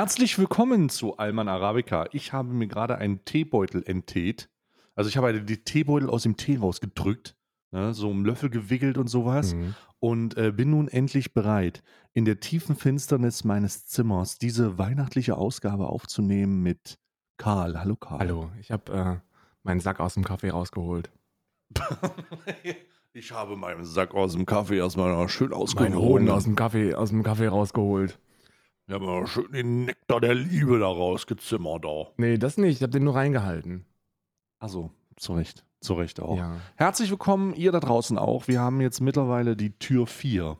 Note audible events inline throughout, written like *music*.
Herzlich willkommen zu Alman Arabica. Ich habe mir gerade einen Teebeutel enttät. Also ich habe die Teebeutel aus dem Tee rausgedrückt, ne, so einen Löffel gewickelt und sowas Mhm. und äh, bin nun endlich bereit, in der tiefen Finsternis meines Zimmers diese weihnachtliche Ausgabe aufzunehmen mit Karl. Hallo Karl. Hallo, ich habe äh, meinen Sack aus dem Kaffee rausgeholt. *laughs* Ich habe meinen Sack aus dem Kaffee erstmal schön Meinen ausgehoben. Hoden aus dem Kaffee, aus dem Kaffee rausgeholt. Ich habe mal schön den Nektar der Liebe da rausgezimmert. Da. Nee, das nicht. Ich habe den nur reingehalten. Also, zu Recht. Zu Recht auch. Ja. Herzlich willkommen, ihr da draußen auch. Wir haben jetzt mittlerweile die Tür 4.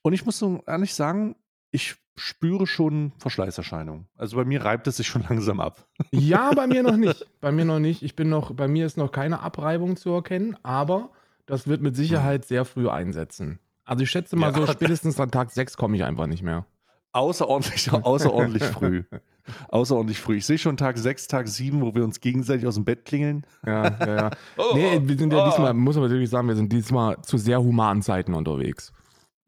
Und ich muss so ehrlich sagen, ich spüre schon Verschleißerscheinungen. Also bei mir reibt es sich schon *laughs* langsam ab. ja, bei mir noch nicht. Bei mir noch nicht. Ich bin noch, bei mir ist noch keine Abreibung zu erkennen, aber das wird mit Sicherheit sehr früh einsetzen. Also ich schätze mal Ja. so, spätestens an Tag 6 komme ich einfach nicht mehr. Außerordentlich, *laughs* außerordentlich früh. Außerordentlich früh. Ich sehe schon Tag 6, Tag 7, wo wir uns gegenseitig aus dem Bett klingeln. Ja, ja, ja. *laughs* Oh, Nee, wir sind ja oh. diesmal, muss man wirklich sagen, wir sind diesmal zu sehr humanen Zeiten unterwegs.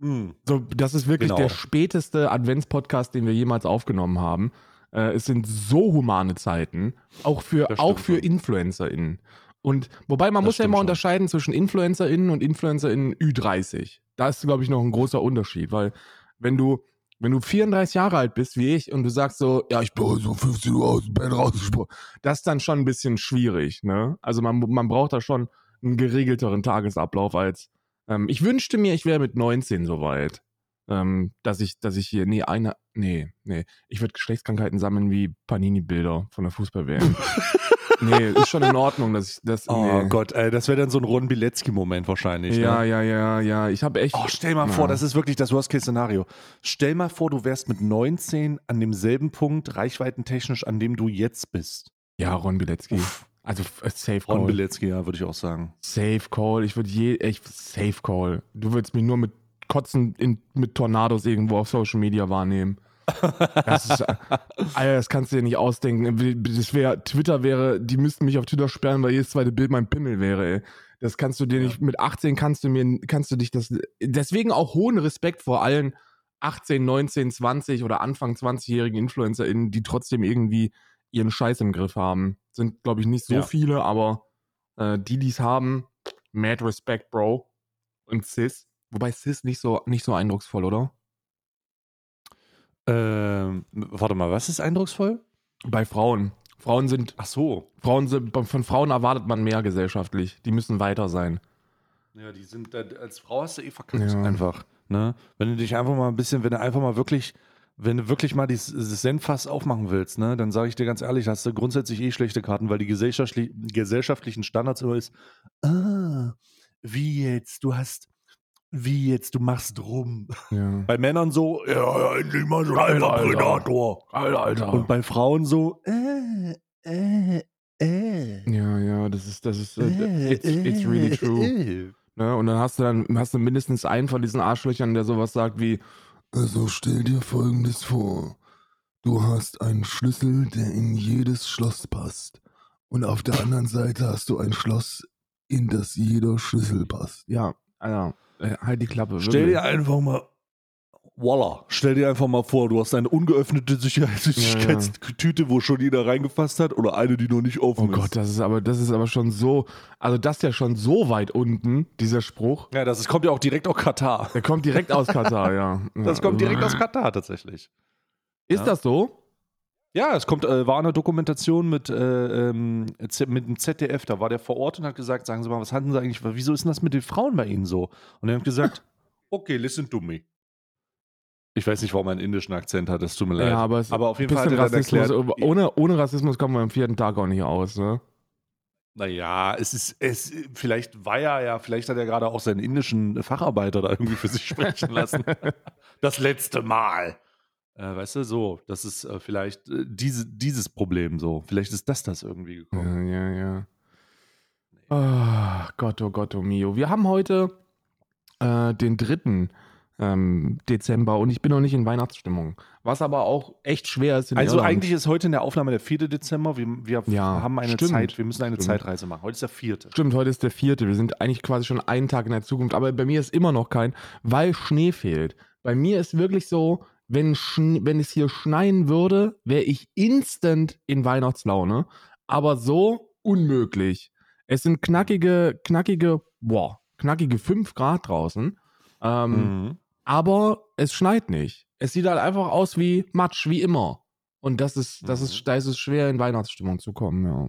Hm. So, das ist wirklich Genau. der späteste Adventspodcast, den wir jemals aufgenommen haben. Äh, es sind so humane Zeiten, auch für, auch für schon. InfluencerInnen. Und wobei man Das muss ja immer schon. unterscheiden zwischen InfluencerInnen und InfluencerInnen Ü30. Da ist, glaube ich, noch ein großer Unterschied, weil wenn du, wenn du 34 Jahre alt bist wie ich und du sagst so, ja, ich bin so 15 Uhr aus dem Bett rausgesprungen, das ist dann schon ein bisschen schwierig, ne? Also man, man braucht da schon einen geregelteren Tagesablauf als, ähm, ich wünschte mir, ich wäre mit 19 soweit ähm, dass ich, dass ich hier, nee, eine, nee, nee, ich würde Geschlechtskrankheiten sammeln wie Panini-Bilder von der Fußball-WM. *laughs* nee, ist schon in Ordnung, dass ich das. Oh nee. Gott, ey, das wäre dann so ein Ron Bilecki-Moment wahrscheinlich. Ja, ne? ja, ja, ja. Ich habe echt. Oh, stell mal Ja. vor, das ist wirklich das Worst-Case-Szenario. Stell mal vor, du wärst mit 19 an demselben Punkt, reichweitentechnisch, an dem du jetzt bist. ja, Ron Bilecki. Uff. Also äh, Safe Ron Call. Bilecki, ja, würde ich auch sagen. Safe Call. Ich würde je. Ich, safe Call. Du würdest mich nur mit Kotzen in, mit Tornados irgendwo auf Social Media wahrnehmen. Das ist, äh, Alter, das kannst du dir nicht ausdenken. Das wäre, Twitter wäre, die müssten mich auf Twitter sperren, weil jedes zweite Bild mein Pimmel wäre, ey. Das kannst du dir nicht, mit 18 kannst du mir, kannst du dich das, deswegen auch hohen Respekt vor allen 18, 19, 20 oder Anfang 20-jährigen InfluencerInnen, die trotzdem irgendwie ihren Scheiß im Griff haben. Sind, glaube ich, nicht so Ja. viele, aber äh, die, die es haben, mad Respect, Bro. Und Sis. Wobei Sis nicht so, nicht so eindrucksvoll, oder? Ähm, warte mal, was ist eindrucksvoll? Bei Frauen. Frauen sind, Ach so. Frauen sind, von Frauen erwartet man mehr gesellschaftlich. Die müssen weiter sein. Ja, die sind, als Frau hast du eh verkackt Ja. einfach. Ne? Wenn du dich einfach mal ein bisschen, wenn du einfach mal wirklich, wenn du wirklich mal dieses, dieses Zen-Fass aufmachen willst, ne, dann sage ich dir ganz ehrlich, hast du grundsätzlich eh schlechte Karten, weil die gesellschaftlich, gesellschaftlichen Standards immer ist, ah, wie jetzt, du hast, wie jetzt, du machst rum. Ja. Bei Männern so, ja, ja endlich mal so ein Alter, alter Alter. Predator. Alter, Alter. Und bei Frauen so, äh, äh, äh. ja, ja, das ist, das ist, äh, it's, it's really true. äh. Ne? Und dann hast du dann, hast du mindestens einen von diesen Arschlöchern, der sowas sagt wie, Also stell dir folgendes vor. Du hast einen Schlüssel, der in jedes Schloss passt. Und auf der anderen Seite hast du ein Schloss, in das jeder Schlüssel passt. ja, Alter, äh, halt die Klappe. Stell wirklich. dir einfach mal, voila, stell dir einfach mal vor, du hast eine ungeöffnete Sicherheitstüte, wo schon jeder reingefasst hat oder eine, die noch nicht offen Oh ist. Gott, das ist aber, das ist aber schon so, also das ist ja schon so weit unten, dieser Spruch. Ja, das ist, kommt ja auch direkt aus Katar. Der kommt direkt aus Katar, ja. Das ja. kommt direkt aus Katar tatsächlich. Ist Ja. das so? Ja, es kommt, äh, war eine Dokumentation mit, äh, ähm, mit dem ZDF, da war der vor Ort und hat gesagt, sagen Sie mal, was hatten Sie eigentlich, wieso ist denn das mit den Frauen bei Ihnen so? Und er hat gesagt, *laughs* okay, listen to me. Ich weiß nicht, warum er einen indischen Akzent hat, das tut mir leid. Ja, aber, es aber auf jeden ein Fall hat bisschen er erklärt, ohne, ohne Rassismus kommen wir am vierten Tag auch nicht aus, ne? Naja, es ist, es, vielleicht war er ja, vielleicht hat er gerade auch seinen indischen Facharbeiter da irgendwie für sich sprechen lassen. *laughs* das letzte Mal. Äh, weißt du, so, das ist äh, vielleicht äh, diese, dieses Problem so. Vielleicht ist das das irgendwie gekommen. Ja, ja, ja. Ah, Gott, oh Gott, oh mio. Wir haben heute äh, den 3. Ähm, Dezember und ich bin noch nicht in Weihnachtsstimmung. Was aber auch echt schwer ist Also Irland. eigentlich ist heute in der Aufnahme der 4. Dezember. Wir, wir Ja, haben eine stimmt. Zeit, wir müssen eine Stimmt. Zeitreise machen. Heute ist der 4. Stimmt, heute ist der vierte. Wir sind eigentlich quasi schon einen Tag in der Zukunft, aber bei mir ist immer noch kein, weil Schnee fehlt. Bei mir ist wirklich so, wenn, wenn es hier schneien würde, wäre ich instant in Weihnachtslaune. Aber so unmöglich. Es sind knackige, knackige, boah, knackige 5 Grad draußen. Ähm, Mhm. aber es schneit nicht. Es sieht halt einfach aus wie Matsch, wie immer. Und das ist, das Mhm. ist, da ist es schwer, in Weihnachtsstimmung zu kommen, ja.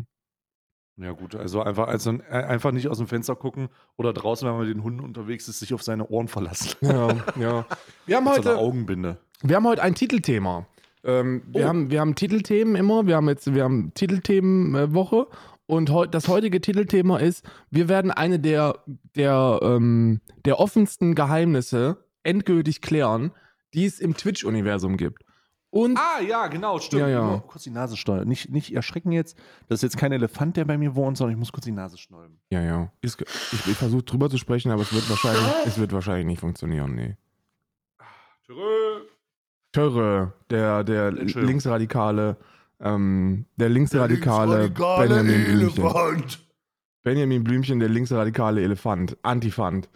Ja gut, also einfach, also äh, einfach nicht aus dem Fenster gucken oder draußen, wenn man mit den Hunden unterwegs ist, sich auf seine Ohren verlassen. Ja, *laughs* ja. Wir haben so heute, Augenbinde. Wir haben heute ein Titelthema. Ähm, wir, Oh. haben, wir haben Titelthemen immer. Wir haben jetzt, wir haben Titelthemenwoche. Und heu, das heutige Titelthema ist, wir werden eine der, der, ähm, der offensten Geheimnisse endgültig klären, die es im Twitch-Universum gibt. Und Ah, ja, genau, stimmt. Ja, ja. Kurz die Nase steuern. Nicht, nicht erschrecken jetzt. Das ist jetzt kein Elefant, der bei mir wohnt, sondern ich muss kurz die Nase schnäuben. Ja, ja. Ge- ich ich versuche drüber zu sprechen, aber es wird wahrscheinlich, es wird wahrscheinlich nicht funktionieren, nee. Törre, der, der linksradikale, ähm, der linksradikale Linksradikale Benjamin Blümchen. Elefant. Benjamin Blümchen, der linksradikale Elefant, Antifant.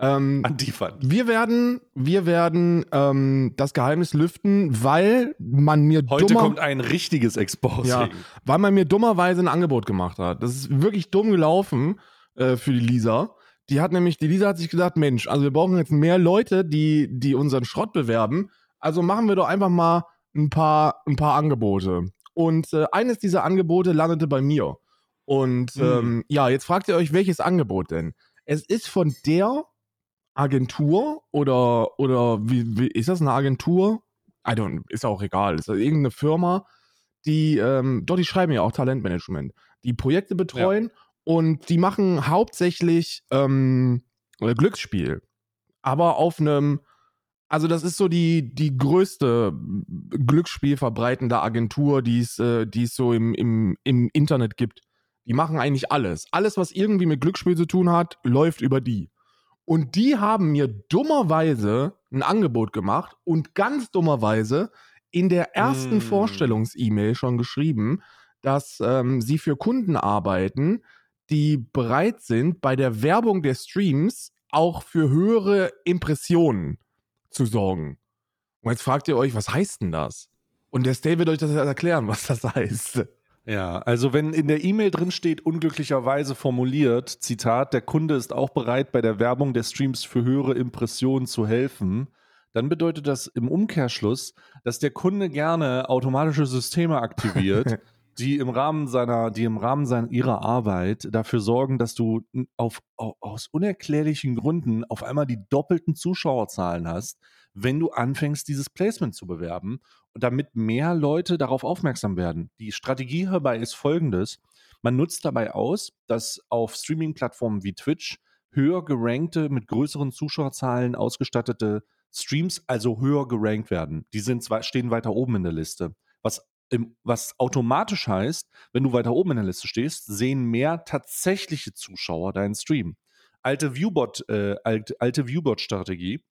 Ähm, Antifan. wir werden, wir werden ähm, das Geheimnis lüften, weil man mir Heute dummer, kommt ein richtiges Exposing. Ja. weil man mir dummerweise ein Angebot gemacht hat. Das ist wirklich dumm gelaufen äh, für die Lisa. Die hat nämlich, die Lisa hat sich gedacht, Mensch, also wir brauchen jetzt mehr Leute, die, die unseren Schrott bewerben. Also machen wir doch einfach mal ein paar, ein paar Angebote. Und äh, eines dieser Angebote landete bei mir. Und Hm. ähm, ja, jetzt fragt ihr euch, welches Angebot denn? Es ist von der Agentur oder, oder wie, wie ist das eine Agentur? I don't, ist auch egal. Ist das irgendeine Firma, die, ähm, doch, die schreiben ja auch Talentmanagement, die Projekte betreuen und die machen hauptsächlich ähm, äh, Glücksspiel. Aber auf einem, also das ist so die, die größte Glücksspiel verbreitende Agentur, die es, äh, die es so im, im, im Internet gibt. Die machen eigentlich alles. Alles, was irgendwie mit Glücksspiel zu tun hat, läuft über die. Und die haben mir dummerweise ein Angebot gemacht und ganz dummerweise in der ersten Mm. Vorstellungs-E-Mail schon geschrieben, dass ähm, sie für Kunden arbeiten, die bereit sind, bei der Werbung der Streams auch für höhere Impressionen zu sorgen. Und jetzt fragt ihr euch, was heißt denn das? Und der Stay wird euch das erklären, was das heißt. Ja, also wenn in der E-Mail drin steht, unglücklicherweise formuliert, Zitat, der Kunde ist auch bereit, bei der Werbung der Streams für höhere Impressionen zu helfen, dann bedeutet das im Umkehrschluss, dass der Kunde gerne automatische Systeme aktiviert, *laughs* die im Rahmen seiner, die im Rahmen seiner ihrer Arbeit dafür sorgen, dass du auf, au- aus unerklärlichen Gründen auf einmal die doppelten Zuschauerzahlen hast, wenn du anfängst, dieses Placement zu bewerben damit mehr Leute darauf aufmerksam werden. Die Strategie hierbei ist folgendes. Man nutzt dabei aus, dass auf Streaming-Plattformen wie Twitch höher gerankte, mit größeren Zuschauerzahlen ausgestattete Streams also höher gerankt werden. Die sind stehen weiter oben in der Liste. Was, im, was automatisch heißt, wenn du weiter oben in der Liste stehst, sehen mehr tatsächliche Zuschauer deinen Stream. Alte Viewbot, äh, alte, alte Viewbot-Strategie.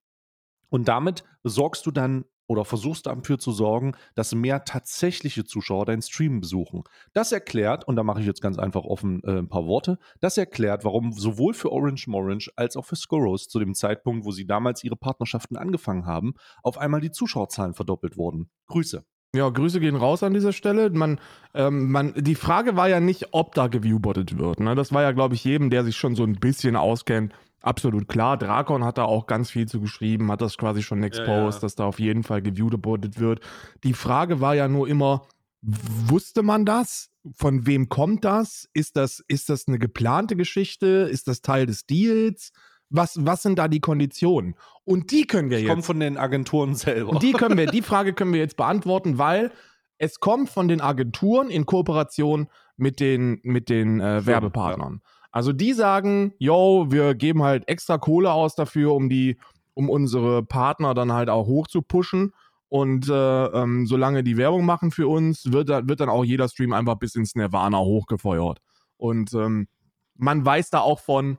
Und damit sorgst du dann oder versuchst dafür zu sorgen, dass mehr tatsächliche Zuschauer deinen Stream besuchen. Das erklärt, und da mache ich jetzt ganz einfach offen äh, ein paar Worte, das erklärt, warum sowohl für Orange Morange als auch für Scoros zu dem Zeitpunkt, wo sie damals ihre Partnerschaften angefangen haben, auf einmal die Zuschauerzahlen verdoppelt wurden. Grüße. Ja, Grüße gehen raus an dieser Stelle. Man, ähm, man, die Frage war ja nicht, ob da geviewbottet wird. Ne? Das war ja, glaube ich, jedem, der sich schon so ein bisschen auskennt, absolut klar. Drakon hat da auch ganz viel zu geschrieben, hat das quasi schon exposed, ja. dass da auf jeden Fall geviewbottet wird. Die Frage war ja nur immer, wusste man das? Von wem kommt das? Ist das, ist das eine geplante Geschichte? Ist das Teil des Deals? Was, was sind da die Konditionen? Und die können wir Ich jetzt. komme von den Agenturen selber. Und die können wir, die *laughs* Frage können wir jetzt beantworten, weil es kommt von den Agenturen in Kooperation mit den, mit den äh, Werbepartnern. Also die sagen, yo, wir geben halt extra Kohle aus dafür, um die, um unsere Partner dann halt auch hoch zu pushen. Und äh, ähm, solange die Werbung machen für uns, wird, wird dann auch jeder Stream einfach bis ins Nirvana hochgefeuert. Und ähm, man weiß da auch von,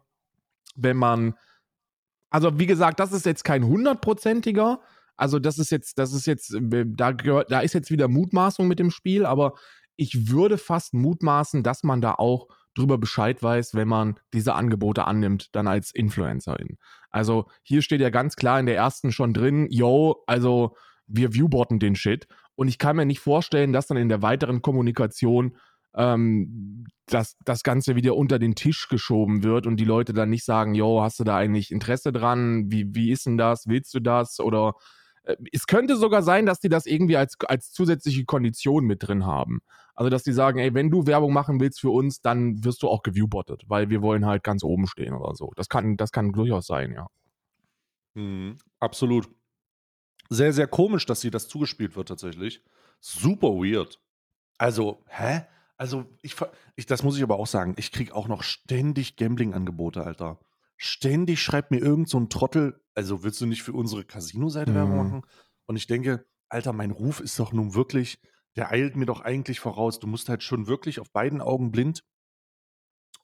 wenn man, also wie gesagt, das ist jetzt kein hundertprozentiger, also das ist jetzt, das ist jetzt, äh, da gehört, da ist jetzt wieder Mutmaßung mit dem Spiel, aber ich würde fast mutmaßen, dass man da auch drüber Bescheid weiß, wenn man diese Angebote annimmt, dann als Influencerin. Also hier steht ja ganz klar in der ersten schon drin, yo, also wir viewbotten den Shit. Und ich kann mir nicht vorstellen, dass dann in der weiteren Kommunikation ähm, dass das Ganze wieder unter den Tisch geschoben wird und die Leute dann nicht sagen, yo, hast du da eigentlich Interesse dran? Wie, wie ist denn das? Willst du das? Oder äh, es könnte sogar sein, dass die das irgendwie als, als zusätzliche Kondition mit drin haben. Also, dass die sagen, ey, wenn du Werbung machen willst für uns, dann wirst du auch geviewbottet, weil wir wollen halt ganz oben stehen oder so. Das kann, das kann durchaus sein, ja. Mhm, absolut. Sehr, sehr komisch, dass dir das zugespielt wird tatsächlich. Super weird. Also, hä? Also, ich, ich das muss ich aber auch sagen, ich kriege auch noch ständig Gambling-Angebote, Alter. Ständig schreibt mir irgend so ein Trottel, also willst du nicht für unsere Casino-Seite Werbung Ja. machen? Und ich denke, Alter, mein Ruf ist doch nun wirklich, der eilt mir doch eigentlich voraus. Du musst halt schon wirklich auf beiden Augen blind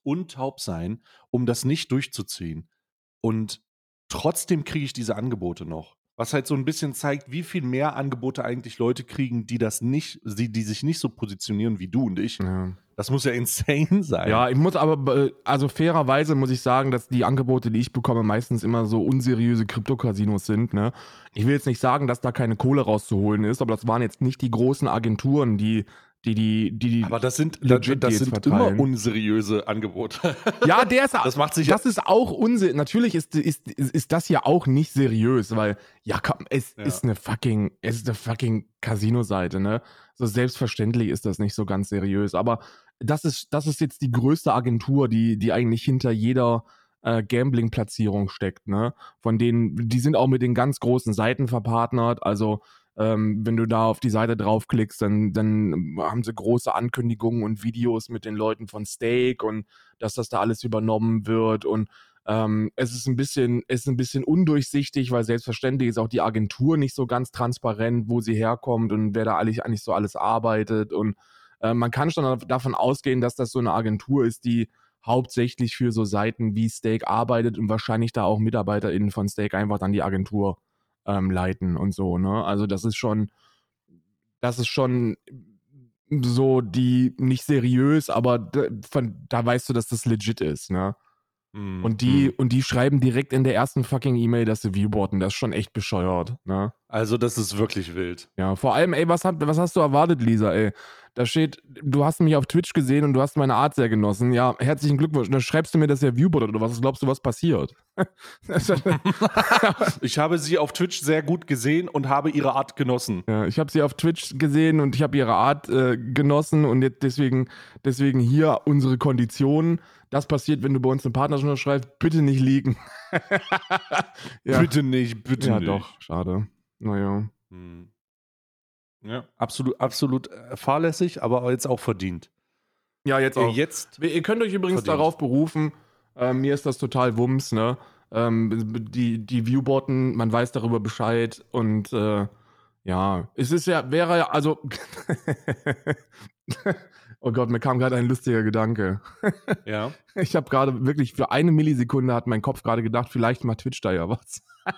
und taub sein, um das nicht durchzuziehen. Und trotzdem kriege ich diese Angebote noch. Was halt so ein bisschen zeigt, wie viel mehr Angebote eigentlich Leute kriegen, die das nicht, die, die sich nicht so positionieren wie du und ich. Ja. Das muss ja insane sein. Ja, ich muss aber, also fairerweise muss ich sagen, dass die Angebote, die ich bekomme, meistens immer so unseriöse Krypto-Casinos sind. Ne? Ich will jetzt nicht sagen, dass da keine Kohle rauszuholen ist, aber das waren jetzt nicht die großen Agenturen, die die, die, die, die Aber das sind, das, legit das Deals sind verteilen. immer unseriöse Angebote. *laughs* Ja, der ist *laughs* Das macht sich ja- Das ist auch unseriös. Natürlich ist, ist, ist das ja auch nicht seriös, weil, ja, komm, es Ja. ist eine fucking, es ist eine fucking Casino-Seite, ne? So selbstverständlich ist das nicht so ganz seriös. Aber das ist, das ist jetzt die größte Agentur, die, die eigentlich hinter jeder äh, Gambling-Platzierung steckt, ne? Von denen, die sind auch mit den ganz großen Seiten verpartnert. Also, ähm, wenn du da auf die Seite draufklickst, dann, dann haben sie große Ankündigungen und Videos mit den Leuten von Steak und dass das da alles übernommen wird. Und ähm, es ist ein bisschen, es ist ein bisschen undurchsichtig, weil selbstverständlich ist auch die Agentur nicht so ganz transparent, wo sie herkommt und wer da eigentlich, eigentlich so alles arbeitet. Und äh, man kann schon davon ausgehen, dass das so eine Agentur ist, die hauptsächlich für so Seiten wie Steak arbeitet und wahrscheinlich da auch MitarbeiterInnen von Steak einfach dann die Agentur ähm, leiten und so, ne? Also das ist schon, das ist schon so die nicht seriös, aber da, von, da weißt du, dass das legit ist, ne? Mhm. Und die, und die schreiben direkt in der ersten fucking E-Mail, dass sie viewboarden. Das ist schon echt bescheuert, ne? Also, das ist wirklich wild. Ja, vor allem, ey, was, hat, was hast du erwartet, Lisa, ey? Da steht, du hast mich auf Twitch gesehen und du hast meine Art sehr genossen. Ja, herzlichen Glückwunsch. Und dann schreibst du mir, dass er viewboardet oder was glaubst du, was passiert? *laughs* *laughs* Ich habe sie auf Twitch sehr gut gesehen und habe ihre Art genossen. Ja, ich habe sie auf Twitch gesehen und ich habe ihre Art äh, genossen und jetzt deswegen, deswegen hier unsere Konditionen. Das passiert, wenn du bei uns eine Partnerschaft schreibst, bitte nicht liegen. *laughs* ja. Bitte nicht, bitte ja, nicht. doch, schade. Naja. Hm. Ja, absolut, absolut äh, fahrlässig, aber jetzt auch verdient. Ja, jetzt Äh, auch. Jetzt, Ihr könnt euch übrigens Verdient. darauf berufen, äh, mir ist das total Wumms, ne? Ähm, die, die Viewbotten, man weiß darüber Bescheid und äh, ja, es ist ja, wäre ja, also *laughs* Oh Gott, mir kam gerade ein lustiger Gedanke. *laughs* ja. Ich habe gerade wirklich für eine Millisekunde hat mein Kopf gerade gedacht, vielleicht macht Twitch da ja was. *laughs*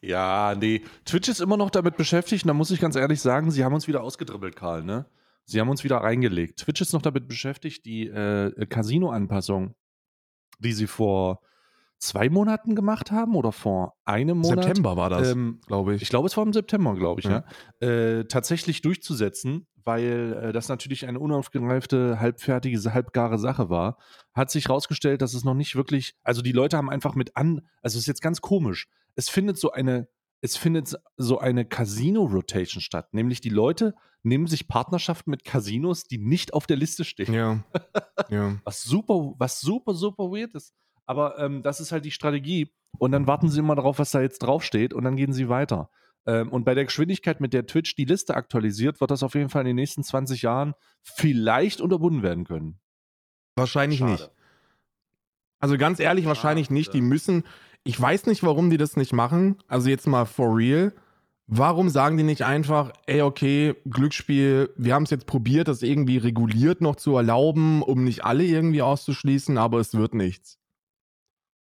Ja, nee. Twitch ist immer noch damit beschäftigt und da muss ich ganz ehrlich sagen, sie haben uns wieder ausgedribbelt, Karl, ne? Sie haben uns wieder reingelegt. Twitch ist noch damit beschäftigt, die äh, Casino-Anpassung, die sie vor zwei Monaten gemacht haben oder vor einem Monat. September war das, Ähm, glaube ich. ich glaube, es war im September, glaube ich, Ja. ja. Äh, tatsächlich durchzusetzen, weil äh, das natürlich eine unaufgereifte, halbfertige, halbgare Sache war, hat sich herausgestellt, dass es noch nicht wirklich, also die Leute haben einfach mit an, also es ist jetzt ganz komisch, es findet so eine, es findet so eine Casino-Rotation statt, nämlich die Leute nehmen sich Partnerschaften mit Casinos, die nicht auf der Liste stehen. Ja. *laughs* ja. Was super, was super, super weird ist. Aber ähm, das ist halt die Strategie. Und dann warten sie immer darauf, was da jetzt draufsteht und dann gehen sie weiter. Ähm, und bei der Geschwindigkeit, mit der Twitch die Liste aktualisiert, wird das auf jeden Fall in den nächsten 20 Jahren vielleicht unterbunden werden können. Wahrscheinlich Schade. nicht. Also ganz ehrlich, wahrscheinlich nicht. Die Schade. müssen. Ich weiß nicht, warum die das nicht machen. Also jetzt mal for real. Warum sagen die nicht einfach, ey, okay, Glücksspiel, wir haben es jetzt probiert, das irgendwie reguliert noch zu erlauben, um nicht alle irgendwie auszuschließen, aber es wird nichts.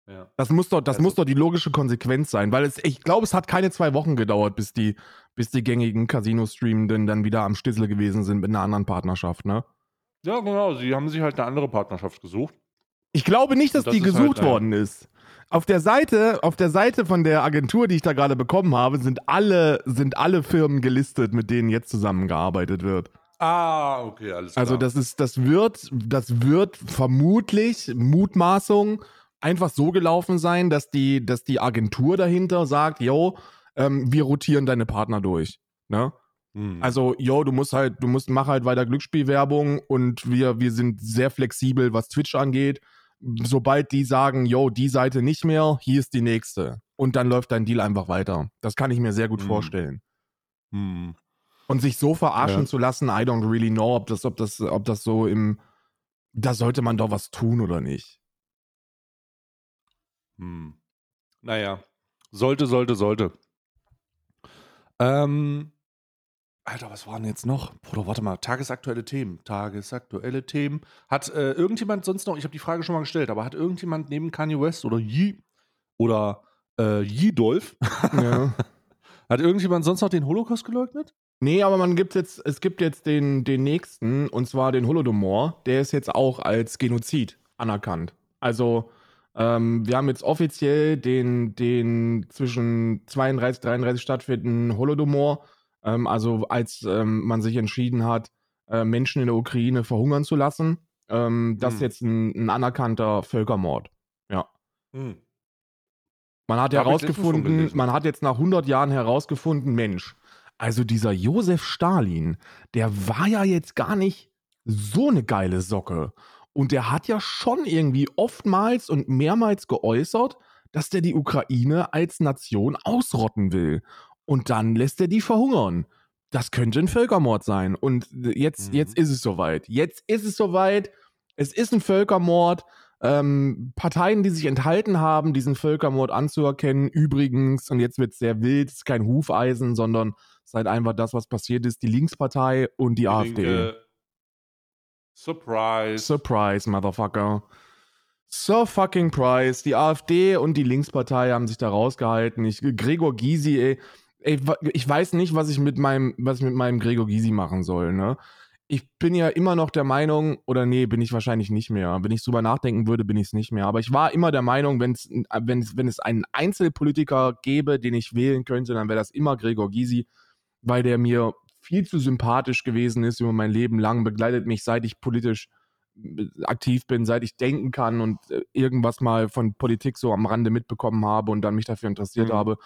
Ja. Das muss doch, das Also- muss doch die logische Konsequenz sein, weil es, ich glaube, es hat keine zwei Wochen gedauert, bis die, bis die gängigen Casino-Streamenden dann wieder am Stissel gewesen sind mit einer anderen Partnerschaft, ne? ja, genau. Sie haben sich halt eine andere Partnerschaft gesucht. Ich glaube nicht, dass das die halt, gesucht naja. worden ist. Auf der Seite, auf der Seite von der Agentur, die ich da gerade bekommen habe, sind alle, sind alle Firmen gelistet, mit denen jetzt zusammengearbeitet wird. Ah, okay, alles klar. Also das ist, das wird, das wird vermutlich Mutmaßung einfach so gelaufen sein, dass die, dass die Agentur dahinter sagt, yo, ähm, wir rotieren deine Partner durch. Ne? Hm. Also, yo, du musst halt, du musst, mach halt weiter Glücksspielwerbung und wir, wir sind sehr flexibel, was Twitch angeht. Sobald die sagen, yo, die Seite nicht mehr, hier ist die nächste. Und dann läuft dein Deal einfach weiter. Das kann ich mir sehr gut Mhm. vorstellen. Hm. Und sich so verarschen Ja. zu lassen, I don't really know, ob das, ob das, ob das so im, da sollte man doch was tun oder nicht. Hm. Naja, sollte, sollte, sollte. Ähm, Alter, was waren jetzt noch? Bruder, warte mal, tagesaktuelle Themen. Tagesaktuelle Themen. Hat äh, irgendjemand sonst noch, ich habe die Frage schon mal gestellt, aber hat irgendjemand neben Kanye West oder Yee oder äh, Yee-Dolph, *laughs* Ja. hat irgendjemand sonst noch den Holocaust geleugnet? Nee, aber man gibt jetzt, es gibt jetzt den, den nächsten, und zwar den Holodomor, der ist jetzt auch als Genozid anerkannt. Also, ähm, wir haben jetzt offiziell den, den zwischen 32 33 stattfindenden Holodomor, ähm, also als ähm, man sich entschieden hat, äh, Menschen in der Ukraine verhungern zu lassen. Ähm, das ist Hm. jetzt ein, ein anerkannter Völkermord. Hm. Man hat Hab herausgefunden, man hat jetzt nach 100 Jahren herausgefunden, Mensch, also dieser Josef Stalin, der war ja jetzt gar nicht so eine geile Socke. Und der hat ja schon irgendwie oftmals und mehrmals geäußert, dass der die Ukraine als Nation ausrotten will. Und dann lässt er die verhungern. Das könnte ein Völkermord sein. Und jetzt, Mhm. jetzt ist es soweit. Jetzt ist es soweit. Es ist ein Völkermord. Ähm, Parteien, die sich enthalten haben, diesen Völkermord anzuerkennen, übrigens, und jetzt wird es sehr wild, es ist kein Hufeisen, sondern es ist halt einfach das, was passiert ist, die Linkspartei und die, AfD. Linke. Surprise. Surprise, Motherfucker. So fucking price. Die AfD und die Linkspartei haben sich da rausgehalten. Ich, Gregor Gysi, ey, ey, ich weiß nicht, was ich mit meinem, was ich mit meinem Gregor Gysi machen soll, ne? Ich bin ja immer noch der Meinung, oder nee, bin ich wahrscheinlich nicht mehr. Wenn ich drüber nachdenken würde, bin ich es nicht mehr. Aber ich war immer der Meinung, wenn's, wenn, es- wenn es einen Einzelpolitiker gäbe, den ich wählen könnte, dann wäre das immer Gregor Gysi, weil der mir viel zu sympathisch gewesen ist über mein Leben lang, begleitet mich, seit ich politisch äh, aktiv bin, seit ich denken kann und äh, irgendwas mal von Politik so am Rande mitbekommen habe und dann mich dafür interessiert Mhm. habe,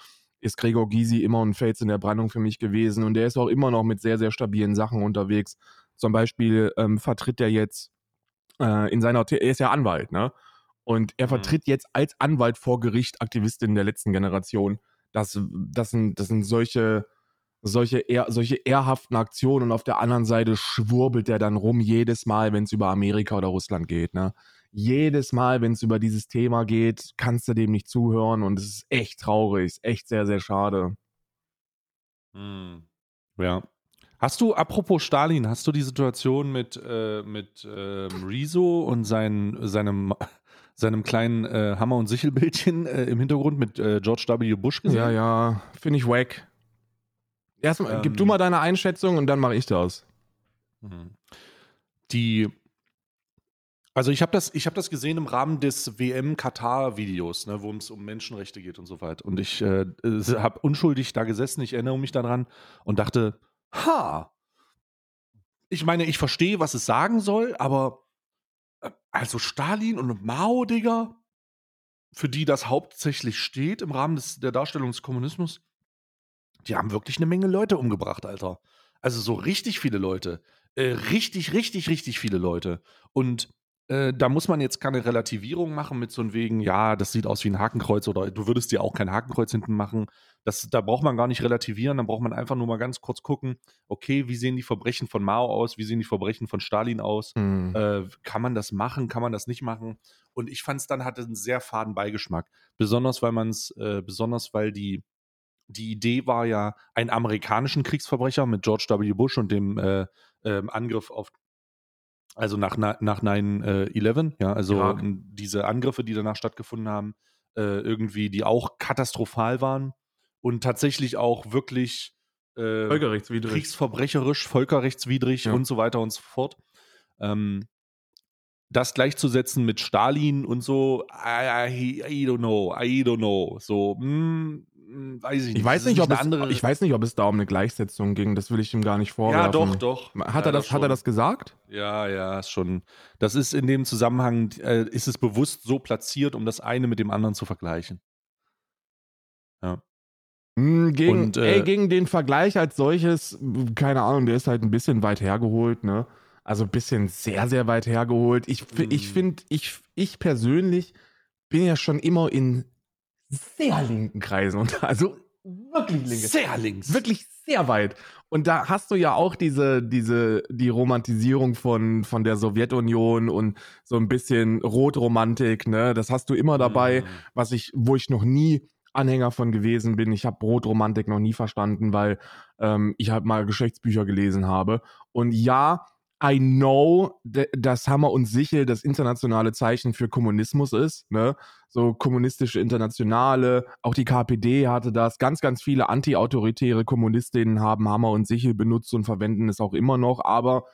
ist Gregor Gysi immer ein Fels in der Brandung für mich gewesen und der ist auch immer noch mit sehr, sehr stabilen Sachen unterwegs. Zum Beispiel ähm, vertritt er jetzt äh, in seiner, er ist ja Anwalt, ne? Und er Mhm. vertritt jetzt als Anwalt vor Gericht Aktivistinnen der letzten Generation. Das, das, sind, das sind solche, solche, ehr, solche ehrhaften Aktionen und auf der anderen Seite schwurbelt er dann rum jedes Mal, wenn es über Amerika oder Russland geht. Ne? Jedes Mal, wenn es über dieses Thema geht, kannst du dem nicht zuhören und es ist echt traurig, ist echt sehr, sehr schade. Hm. Ja. Hast du, apropos Stalin, hast du die Situation mit, äh, mit ähm, Rezo und sein, seinem, seinem kleinen äh, Hammer- und Sichelbildchen äh, im Hintergrund mit äh, George W. Bush gesehen? Ja, ja, finde ich wack. Erstmal, Ähm. gib du mal deine Einschätzung und dann mache ich das. Mhm. Die, also ich habe das, ich habe das gesehen im Rahmen des WM Katar Videos, ne, worum es um Menschenrechte geht und so weiter. Und ich äh, habe unschuldig da gesessen, ich erinnere mich daran und dachte, ha, ich meine, ich verstehe, was es sagen soll, aber äh, also Stalin und Mao, Digga, für die das hauptsächlich steht im Rahmen des, der Darstellung des Kommunismus, die haben wirklich eine Menge Leute umgebracht, Alter. Also so richtig viele Leute. Äh, richtig, richtig, richtig viele Leute. Und äh, da muss man jetzt keine Relativierung machen mit so einem wegen, ja, das sieht aus wie ein Hakenkreuz oder du würdest dir auch kein Hakenkreuz hinten machen. Das, da braucht man gar nicht relativieren, dann braucht man einfach nur mal ganz kurz gucken, okay, wie sehen die Verbrechen von Mao aus, wie sehen die Verbrechen von Stalin aus? Hm. Äh, kann man das machen, kann man das nicht machen? Und ich fand es dann hatte einen sehr faden Beigeschmack. Besonders weil man es, äh, besonders weil die, die Idee war ja, einen amerikanischen Kriegsverbrecher mit George W. Bush und dem äh, ähm, Angriff auf, also nach, na- nach 9-11, ja, also m, diese Angriffe, die danach stattgefunden haben, äh, irgendwie, die auch katastrophal waren und tatsächlich auch wirklich äh, Völkerrechtswidrig. kriegsverbrecherisch, völkerrechtswidrig Ja. und so weiter und so fort. Ähm, das gleichzusetzen mit Stalin und so, I, I, I don't know, I don't know. So, hm, hm, weiß ich nicht. Ich weiß nicht, ob es, andere. ich weiß nicht, ob es da um eine Gleichsetzung ging. Das will ich ihm gar nicht vorwerfen. ja, doch, doch. Hat ja, er das, hat er das gesagt? Ja, ja, schon. Das ist in dem Zusammenhang, äh, ist es bewusst so platziert, um das eine mit dem anderen zu vergleichen. Ja. Hm, Gegen, Und, äh, ey, gegen den Vergleich als solches, keine Ahnung, der ist halt ein bisschen weit hergeholt, ne? Also ein bisschen sehr, sehr weit hergeholt. Ich, ich Mhm. finde, ich, ich persönlich bin ja schon immer in sehr linken Kreisen und *laughs* also wirklich linke. Sehr links. Wirklich sehr weit. Und da hast du ja auch diese, diese, die Romantisierung von, von der Sowjetunion und so ein bisschen Rotromantik, ne? Das hast du immer dabei Mhm. was ich, wo ich noch nie Anhänger von gewesen bin. Ich habe Brotromantik noch nie verstanden, weil ähm, ich halt mal Geschichtsbücher gelesen habe. Und ja, I know, dass Hammer und Sichel das internationale Zeichen für Kommunismus ist. Ne? So kommunistische Internationale, auch die KPD hatte das. Ganz, ganz viele antiautoritäre Kommunistinnen haben Hammer und Sichel benutzt und verwenden es auch immer noch. Aber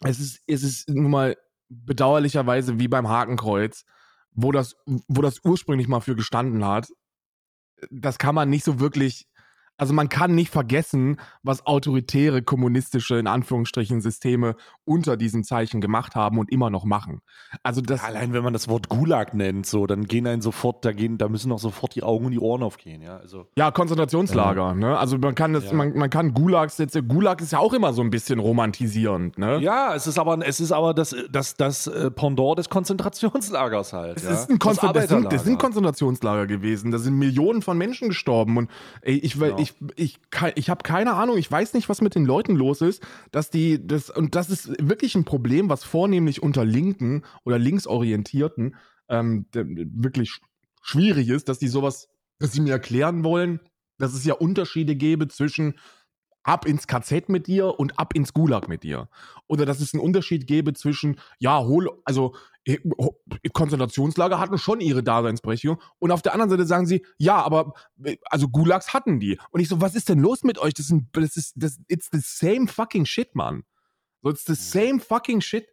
es ist, es ist nun mal bedauerlicherweise wie beim Hakenkreuz, wo das, wo das ursprünglich mal für gestanden hat. Das kann man nicht so wirklich, also man kann nicht vergessen, was autoritäre kommunistische, in Anführungsstrichen, Systeme unter diesem Zeichen gemacht haben und immer noch machen. Also das, Allein wenn man das Wort Gulag nennt, so, dann gehen einen sofort, da gehen, da müssen auch sofort die Augen und die Ohren aufgehen, ja. Also, Ja, Konzentrationslager, ne? Also man kann das, Ja. man, man kann Gulags jetzt, Gulag ist ja auch immer so ein bisschen romantisierend, ne? ja, es ist aber, es ist aber das, das, das äh, Pendant des Konzentrationslagers halt. Es ja? ist ein Das Konzen das, sind, das sind. Konzentrationslager gewesen. Da sind Millionen von Menschen gestorben. Und ey, ich, Ja. ich, ich, ich, ich habe keine Ahnung, ich weiß nicht, was mit den Leuten los ist, dass die, das, und das ist wirklich ein Problem, was vornehmlich unter Linken oder Linksorientierten ähm, wirklich sch- schwierig ist, dass die sowas, dass sie mir erklären wollen, dass es ja Unterschiede gäbe zwischen ab ins KZ mit dir und ab ins Gulag mit dir. Oder dass es einen Unterschied gäbe zwischen, ja, hol, also ho- Konzentrationslager hatten schon ihre Daseinsberechtigung. Und auf der anderen Seite sagen sie, ja, aber äh, also Gulags hatten die. Und ich so, was ist denn los mit euch? Das, sind, das ist, das, it's the same fucking shit, Mann. So, it's the same fucking shit.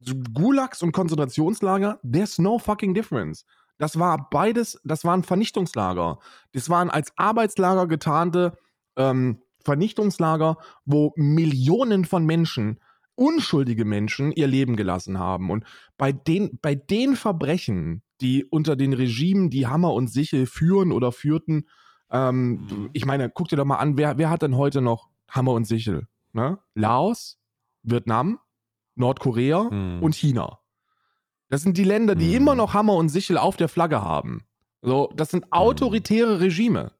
So, Gulags und Konzentrationslager, there's no fucking difference. Das war beides, das waren Vernichtungslager. Das waren als Arbeitslager getarnte ähm, Vernichtungslager, wo Millionen von Menschen, unschuldige Menschen, ihr Leben gelassen haben. Und bei den, bei den Verbrechen, die unter den Regimen, die Hammer und Sichel führen oder führten, ähm, ich meine, guck dir doch mal an, wer, wer hat denn heute noch Hammer und Sichel? Ne? Laos, Vietnam, Nordkorea Hm. und China. Das sind die Länder, die Mhm. immer noch Hammer und Sichel auf der Flagge haben. So, das sind autoritäre Regime.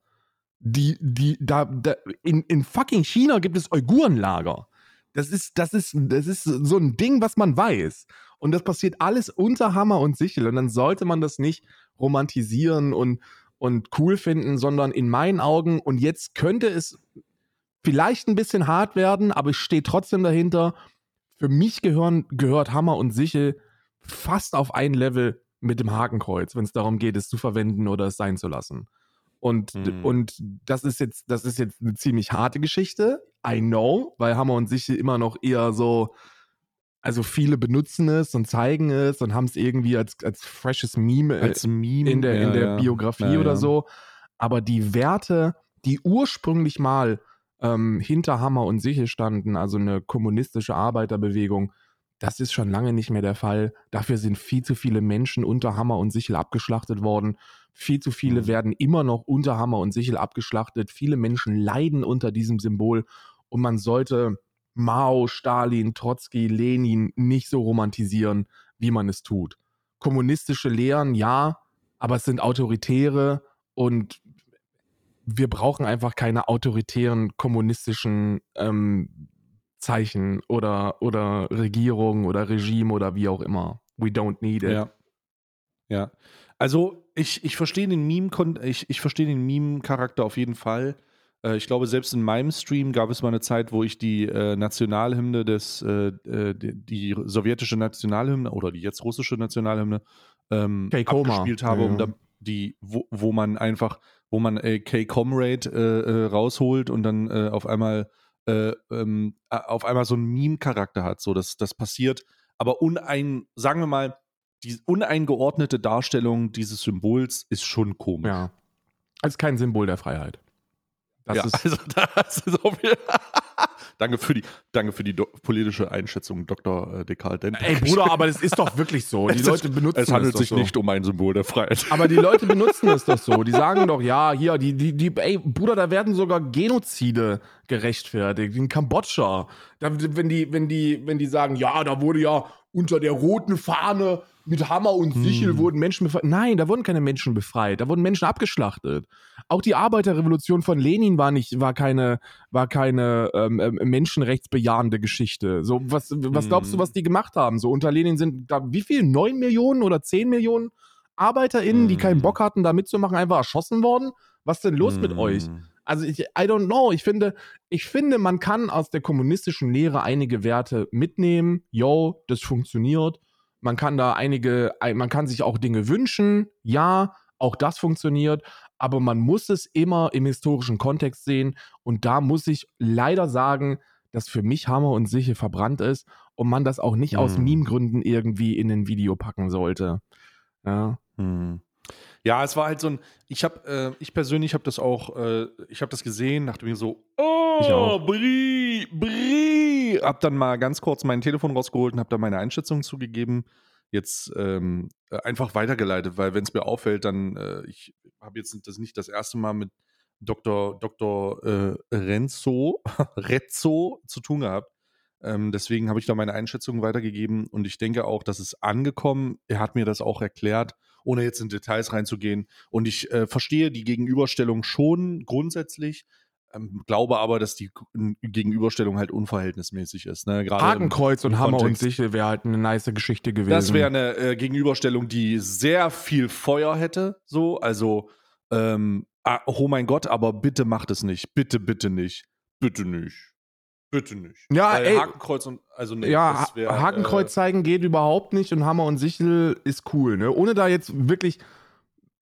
Die, die, da, da in, in fucking China gibt es Uigurenlager. Das ist, das ist, das ist so ein Ding, was man weiß. Und das passiert alles unter Hammer und Sichel. Und dann sollte man das nicht romantisieren und, und cool finden, sondern in meinen Augen, und jetzt könnte es vielleicht ein bisschen hart werden, aber ich stehe trotzdem dahinter. Für mich gehören, gehört Hammer und Sichel fast auf ein Level mit dem Hakenkreuz, wenn es darum geht, es zu verwenden oder es sein zu lassen. Und, Mhm. und das ist jetzt, das ist jetzt eine ziemlich harte Geschichte. I know, weil Hammer und Sichel immer noch eher so, also viele benutzen es und zeigen es und haben es irgendwie als, als freshes Meme äh, Als Meme in der, in ja, der ja. Biografie Ja, oder so. Aber die Werte, die ursprünglich mal ähm, hinter Hammer und Sichel standen, also eine kommunistische Arbeiterbewegung, das ist schon lange nicht mehr der Fall. Dafür sind viel zu viele Menschen unter Hammer und Sichel abgeschlachtet worden. Viel zu viele Mhm. werden immer noch unter Hammer und Sichel abgeschlachtet. Viele Menschen leiden unter diesem Symbol und man sollte Mao, Stalin, Trotzki, Lenin nicht so romantisieren, wie man es tut. Kommunistische Lehren, ja, aber es sind autoritäre und wir brauchen einfach keine autoritären kommunistischen ähm, Zeichen oder, oder Regierung oder Regime oder wie auch immer. We don't need it. Ja. Ja. Also ich, ich verstehe den Meme, ich, ich verstehe den Meme-Charakter auf jeden Fall. Äh, ich glaube, selbst in meinem Stream gab es mal eine Zeit, wo ich die äh, Nationalhymne des, äh, äh, die, die sowjetische Nationalhymne oder die jetzt russische Nationalhymne ähm, K-Koma. abgespielt habe, Ja, um da die, wo, wo man einfach, wo man äh, K-Comrade äh, äh, rausholt und dann auf einmal äh, ähm, auf einmal so einen Meme-Charakter hat. So, das, das passiert aber unein, sagen wir mal, die uneingeordnete Darstellung dieses Symbols ist schon komisch. Ja. Als kein Symbol der Freiheit. Das ja, ist, *laughs* also das ist auf jeden Danke für die, danke für die politische Einschätzung, Dr. Descartes. Denn ey Bruder, *laughs* aber das ist doch wirklich so. Die Es Leute ist- benutzen es handelt doch sich so. nicht um ein Symbol der Freiheit. Aber die Leute *laughs* benutzen es doch so. Die sagen doch, ja, hier, die, die, die, ey, Bruder, da werden sogar Genozide gerechtfertigt. In Kambodscha. Da, wenn, die, wenn, die, wenn die sagen, ja, da wurde ja unter der roten Fahne mit Hammer und Sichel Hm. wurden Menschen befreit. Nein, da wurden keine Menschen befreit. Da wurden Menschen abgeschlachtet. Auch die Arbeiterrevolution von Lenin war nicht, war keine, war keine ähm, ähm, menschenrechtsbejahende Geschichte. So, was, was glaubst du, Hm. was die gemacht haben? So unter Lenin sind da wie viel? Neun Millionen oder zehn Millionen ArbeiterInnen, die keinen Hm. Bock hatten, da mitzumachen, einfach erschossen worden? Was denn los mit Hm. euch? Also ich, I don't know. Ich finde, ich finde, man kann aus der kommunistischen Lehre einige Werte mitnehmen. Yo, das funktioniert. Man kann da einige, ein- man kann sich auch Dinge wünschen. Ja, auch das funktioniert. Aber man muss es immer im historischen Kontext sehen. Und da muss ich leider sagen, dass für mich Hammer und Sichel verbrannt ist und man das auch nicht aus Hm. Meme-Gründen irgendwie in ein Video packen sollte. Ja. Hm. Ja, es war halt so ein. Ich habe, äh, ich persönlich habe das auch, äh, ich habe das gesehen, dachte mir so, oh. Brie, Brie. Hab dann mal ganz kurz mein Telefon rausgeholt und habe da meine Einschätzung zugegeben. Jetzt ähm, äh, einfach weitergeleitet, weil wenn es mir auffällt, dann äh, ich habe jetzt das nicht das erste Mal mit Dr. Dr. Äh, Renzo, *laughs* Rezzo zu tun gehabt. Ähm, deswegen habe ich da meine Einschätzung weitergegeben und ich denke auch, dass es angekommen. Er hat mir das auch erklärt, ohne jetzt in Details reinzugehen. Und ich äh, verstehe die Gegenüberstellung schon grundsätzlich, ähm, glaube aber, dass die Gegenüberstellung halt unverhältnismäßig ist. Ne? Gerade im- Hakenkreuz und im Hammer und Kontext. Sichel wäre halt eine nice Geschichte gewesen. Das wäre eine äh, Gegenüberstellung, die sehr viel Feuer hätte. So, also, ähm, ah, oh mein Gott, aber bitte macht es nicht. Bitte, bitte nicht. Bitte nicht. Bitte nicht. Ja, Weil ey. Hakenkreuz und, also nee, ja, das wär, Ha- Hakenkreuz zeigen geht überhaupt nicht und Hammer und Sichel ist cool, ne? Ohne da jetzt wirklich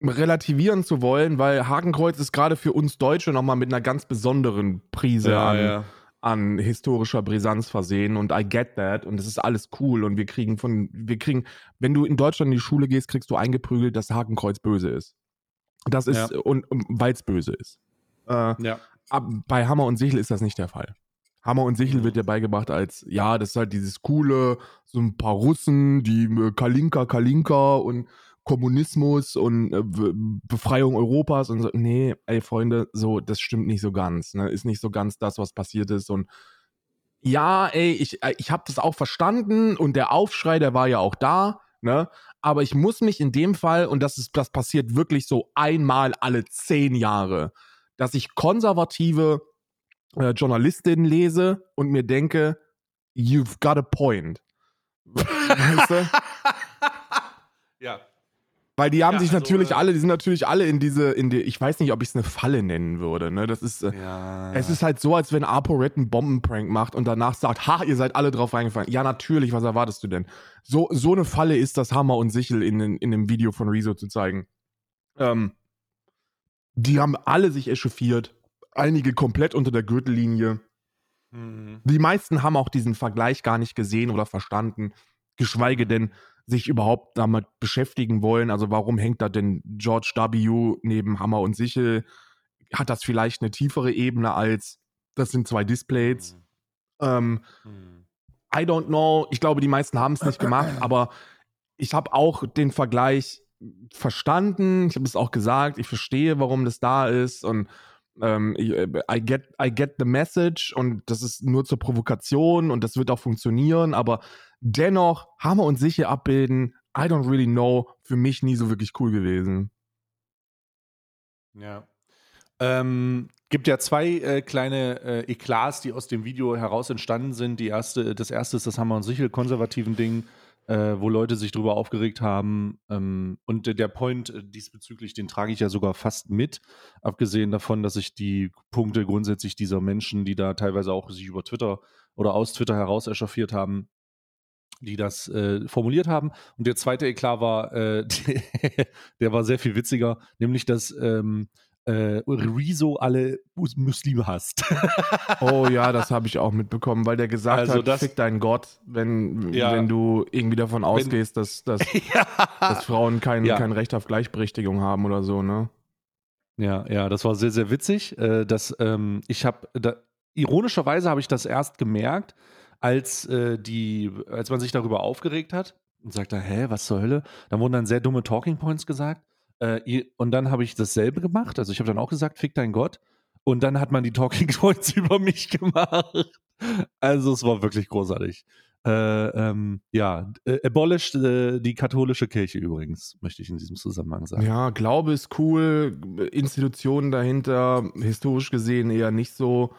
relativieren zu wollen, weil Hakenkreuz ist gerade für uns Deutsche nochmal mit einer ganz besonderen Äh, Prise ja, an, ja. an historischer Brisanz versehen und I get that und das ist alles cool und wir kriegen von, wir kriegen, wenn du in Deutschland in die Schule gehst, kriegst du eingeprügelt, dass Hakenkreuz böse ist. Das ist, Ja. und, und weil es böse ist. Äh, ja. ab, bei Hammer und Sichel ist das nicht der Fall. Hammer und Sichel wird ja beigebracht als, ja, das ist halt dieses coole, so ein paar Russen, die äh, Kalinka, Kalinka und Kommunismus und äh, Be- Befreiung Europas und so. Nee, ey, Freunde, so, das stimmt nicht so ganz. Ne? Ist nicht so ganz das, was passiert ist. Und ja, ey, ich, äh, ich habe das auch verstanden und der Aufschrei, der war ja auch da, ne? Aber ich muss mich in dem Fall, und das ist, das passiert wirklich so einmal alle zehn Jahre, dass ich konservative äh, Journalistinnen lese und mir denke, you've got a point. weißt du? *laughs* ja. Weil die haben Ja, sich also, natürlich äh, alle, die sind natürlich alle in diese, in die, ich weiß nicht, ob ich es eine Falle nennen würde. Ne? Das ist, äh, ja. es ist halt so, als wenn ApoRed einen Bombenprank macht und danach sagt, ha, ihr seid alle drauf reingefallen. Ja, natürlich, was erwartest du denn? So, so eine Falle ist das Hammer und Sichel in, den- in dem Video von Rezo zu zeigen. Ähm, die haben alle sich echauffiert, einige komplett unter der Gürtellinie. Mhm. Die meisten haben auch diesen Vergleich gar nicht gesehen oder verstanden, geschweige denn sich überhaupt damit beschäftigen wollen. Also warum hängt da denn George W. neben Hammer und Sichel? Hat das vielleicht eine tiefere Ebene als das sind zwei Displays? Ähm, Mhm. I don't know. Ich glaube, die meisten haben es nicht gemacht, *clears throat* aber ich habe auch den Vergleich verstanden. Ich habe es auch gesagt. Ich verstehe, warum das da ist und ähm, äh, I get I get the message und das ist nur zur Provokation und das wird auch funktionieren. Aber dennoch Hammer und Sicher abbilden. I don't really know. Für mich nie so wirklich cool gewesen. Ja. Ähm, gibt ja zwei äh, kleine äh, Eklats, die aus dem Video heraus entstanden sind. Die erste, das erste ist das Hammer und Sichel konservativen Ding, äh, wo Leute sich drüber aufgeregt haben. Ähm, und der Point äh, diesbezüglich, den trage ich ja sogar fast mit, abgesehen davon, dass ich die Punkte grundsätzlich dieser Menschen, die da teilweise auch sich über Twitter oder aus Twitter heraus echauffiert haben, die das äh, formuliert haben. Und der zweite Eklat war, äh, *laughs* der war sehr viel witziger, nämlich dass ähm, äh, Rezo alle Mus- Muslime hasst. *laughs* Oh ja, das habe ich auch mitbekommen, weil der gesagt Also hat, das- fick deinen Gott, wenn, Ja. wenn du irgendwie davon ausgehst, dass, dass, *laughs* dass Frauen kein, Ja. kein Recht auf Gleichberechtigung haben oder so, ne? Ja, ja, das war sehr, sehr witzig. Äh, dass, ähm, ich habe, da, ironischerweise habe ich das erst gemerkt, als, äh, die, als man sich darüber aufgeregt hat und sagte, hä, was zur Hölle? Dann wurden dann sehr dumme Talking Points gesagt. Äh, und dann habe ich dasselbe gemacht. Also ich habe dann auch gesagt, fick dein Gott. Und dann hat man die Talking Points *laughs* über mich gemacht. Also es war wirklich großartig. Äh, ähm, ja, äh, abolished äh, die katholische Kirche übrigens, möchte ich in diesem Zusammenhang sagen. Ja, Glaube ist cool, Institutionen dahinter, historisch gesehen eher nicht so.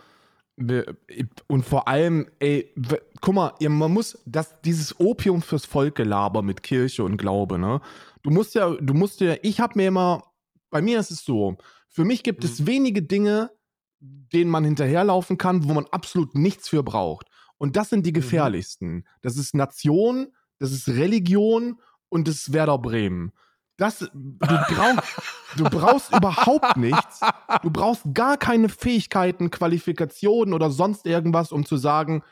Und vor allem, ey, guck mal, man muss das, dieses Opium fürs Volk gelaber mit Kirche und Glaube, ne? Du musst ja, du musst ja, ich hab mir immer, bei mir ist es so, für mich gibt es wenige Dinge, denen man hinterherlaufen kann, wo man absolut nichts für braucht. Und das sind die gefährlichsten. Das ist Nation, das ist Religion und das ist Werder Bremen. Das, du, brauchst, du brauchst überhaupt nichts. Du brauchst gar keine Fähigkeiten, Qualifikationen oder sonst irgendwas, um zu sagen,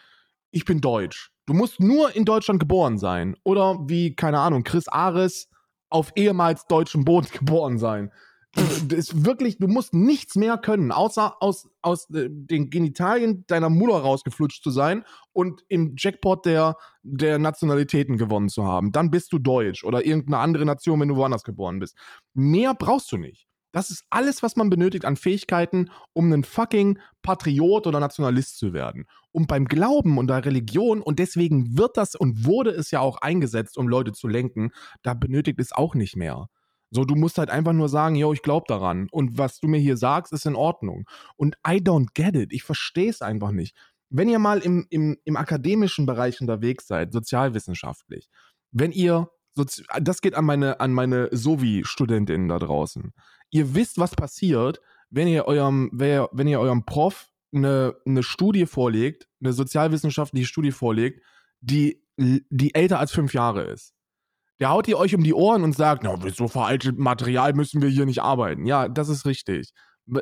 ich bin deutsch. Du musst nur in Deutschland geboren sein. Oder wie, keine Ahnung, Chris Ares auf ehemals deutschem Boden *laughs* geboren sein. Das ist wirklich, du musst nichts mehr können, außer aus, aus äh, den Genitalien deiner Mutter rausgeflutscht zu sein und im Jackpot der, der Nationalitäten gewonnen zu haben. Dann bist du deutsch oder irgendeine andere Nation, wenn du woanders geboren bist. Mehr brauchst du nicht. Das ist alles, was man benötigt an Fähigkeiten, um ein fucking Patriot oder Nationalist zu werden. Und beim Glauben und der Religion, und deswegen wird das und wurde es ja auch eingesetzt, um Leute zu lenken, da benötigt es auch nicht mehr. So, du musst halt einfach nur sagen, yo, ich glaube daran. Und was du mir hier sagst, ist in Ordnung. Und I don't get it. Ich verstehe es einfach nicht. Wenn ihr mal im, im, im akademischen Bereich unterwegs seid, sozialwissenschaftlich, wenn ihr, das geht an meine, an meine Sovi-StudentInnen da draußen. Ihr wisst, was passiert, wenn ihr eurem, wenn ihr eurem Prof eine, eine Studie vorlegt, eine sozialwissenschaftliche Studie vorlegt, die, die älter als fünf Jahre ist. Der haut ihr euch um die Ohren und sagt, na, mit so veraltetem Material müssen wir hier nicht arbeiten. Ja, das ist richtig.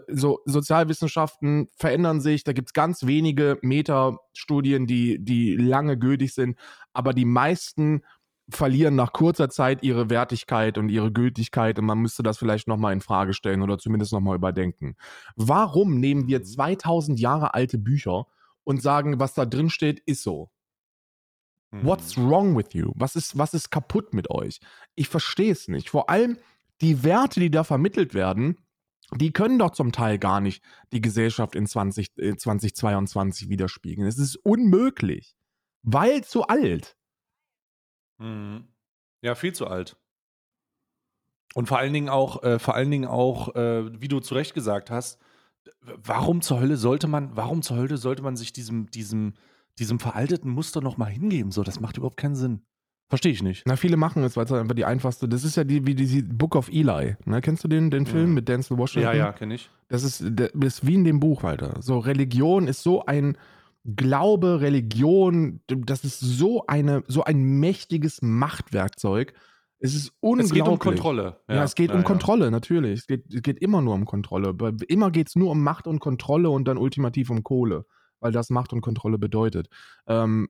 So, Sozialwissenschaften verändern sich, da gibt es ganz wenige Metastudien, die, die lange gültig sind, aber die meisten verlieren nach kurzer Zeit ihre Wertigkeit und ihre Gültigkeit und man müsste das vielleicht nochmal in Frage stellen oder zumindest nochmal überdenken. Warum nehmen wir 2000 Jahre alte Bücher und sagen, was da drin steht, ist so? What's wrong with you? Was ist, was ist kaputt mit euch? Ich verstehe es nicht. Vor allem die Werte, die da vermittelt werden, die können doch zum Teil gar nicht die Gesellschaft in 20, äh, 2022 widerspiegeln. Es ist unmöglich. Weil zu alt. Mhm. Ja, viel zu alt. Und vor allen Dingen auch, äh, vor allen Dingen auch, äh, wie du zu Recht gesagt hast, warum zur Hölle sollte man, warum zur Hölle sollte man sich diesem, diesem, diesem veralteten Muster nochmal hingeben? So, das macht überhaupt keinen Sinn. Verstehe ich nicht. Na, viele machen es, weil es einfach die einfachste. Das ist ja die, wie die Book of Eli. Ne? Kennst du den, den Film Mhm. mit Denzel Washington? kenne ich. Das ist, das ist wie in dem Buch, Alter. So, Religion ist so ein Glaube, Religion, das ist so eine, so ein mächtiges Machtwerkzeug. Es ist unglaublich. Es geht um Kontrolle. Ja, es geht um Kontrolle, natürlich. Es geht, es geht immer nur um Kontrolle. Immer geht es nur um Macht und Kontrolle und dann ultimativ um Kohle, weil das Macht und Kontrolle bedeutet. Ähm,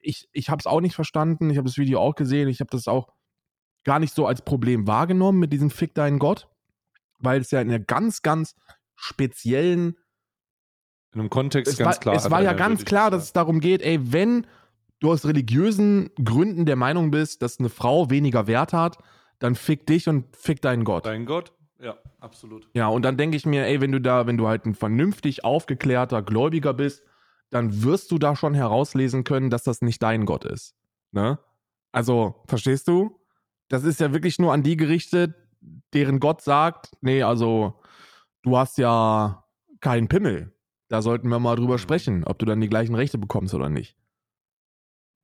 ich ich habe es auch nicht verstanden. Ich habe das Video auch gesehen. Ich habe das auch gar nicht so als Problem wahrgenommen mit diesem Fick deinen Gott, weil es ja in einer ganz, ganz speziellen In einem Kontext es ganz war, klar. Es war ja ganz klar, dass es darum geht, ey, wenn du aus religiösen Gründen der Meinung bist, dass eine Frau weniger Wert hat, dann fick dich und fick deinen Gott. Dein Gott? Ja, absolut. Ja, und dann denke ich mir, ey, wenn du da, wenn du halt ein vernünftig aufgeklärter Gläubiger bist, dann wirst du da schon herauslesen können, dass das nicht dein Gott ist. Ne? Also, verstehst du? Das ist ja wirklich nur an die gerichtet, deren Gott sagt, nee, also, du hast ja keinen Pimmel. Da sollten wir mal drüber Mhm. sprechen, ob du dann die gleichen Rechte bekommst oder nicht.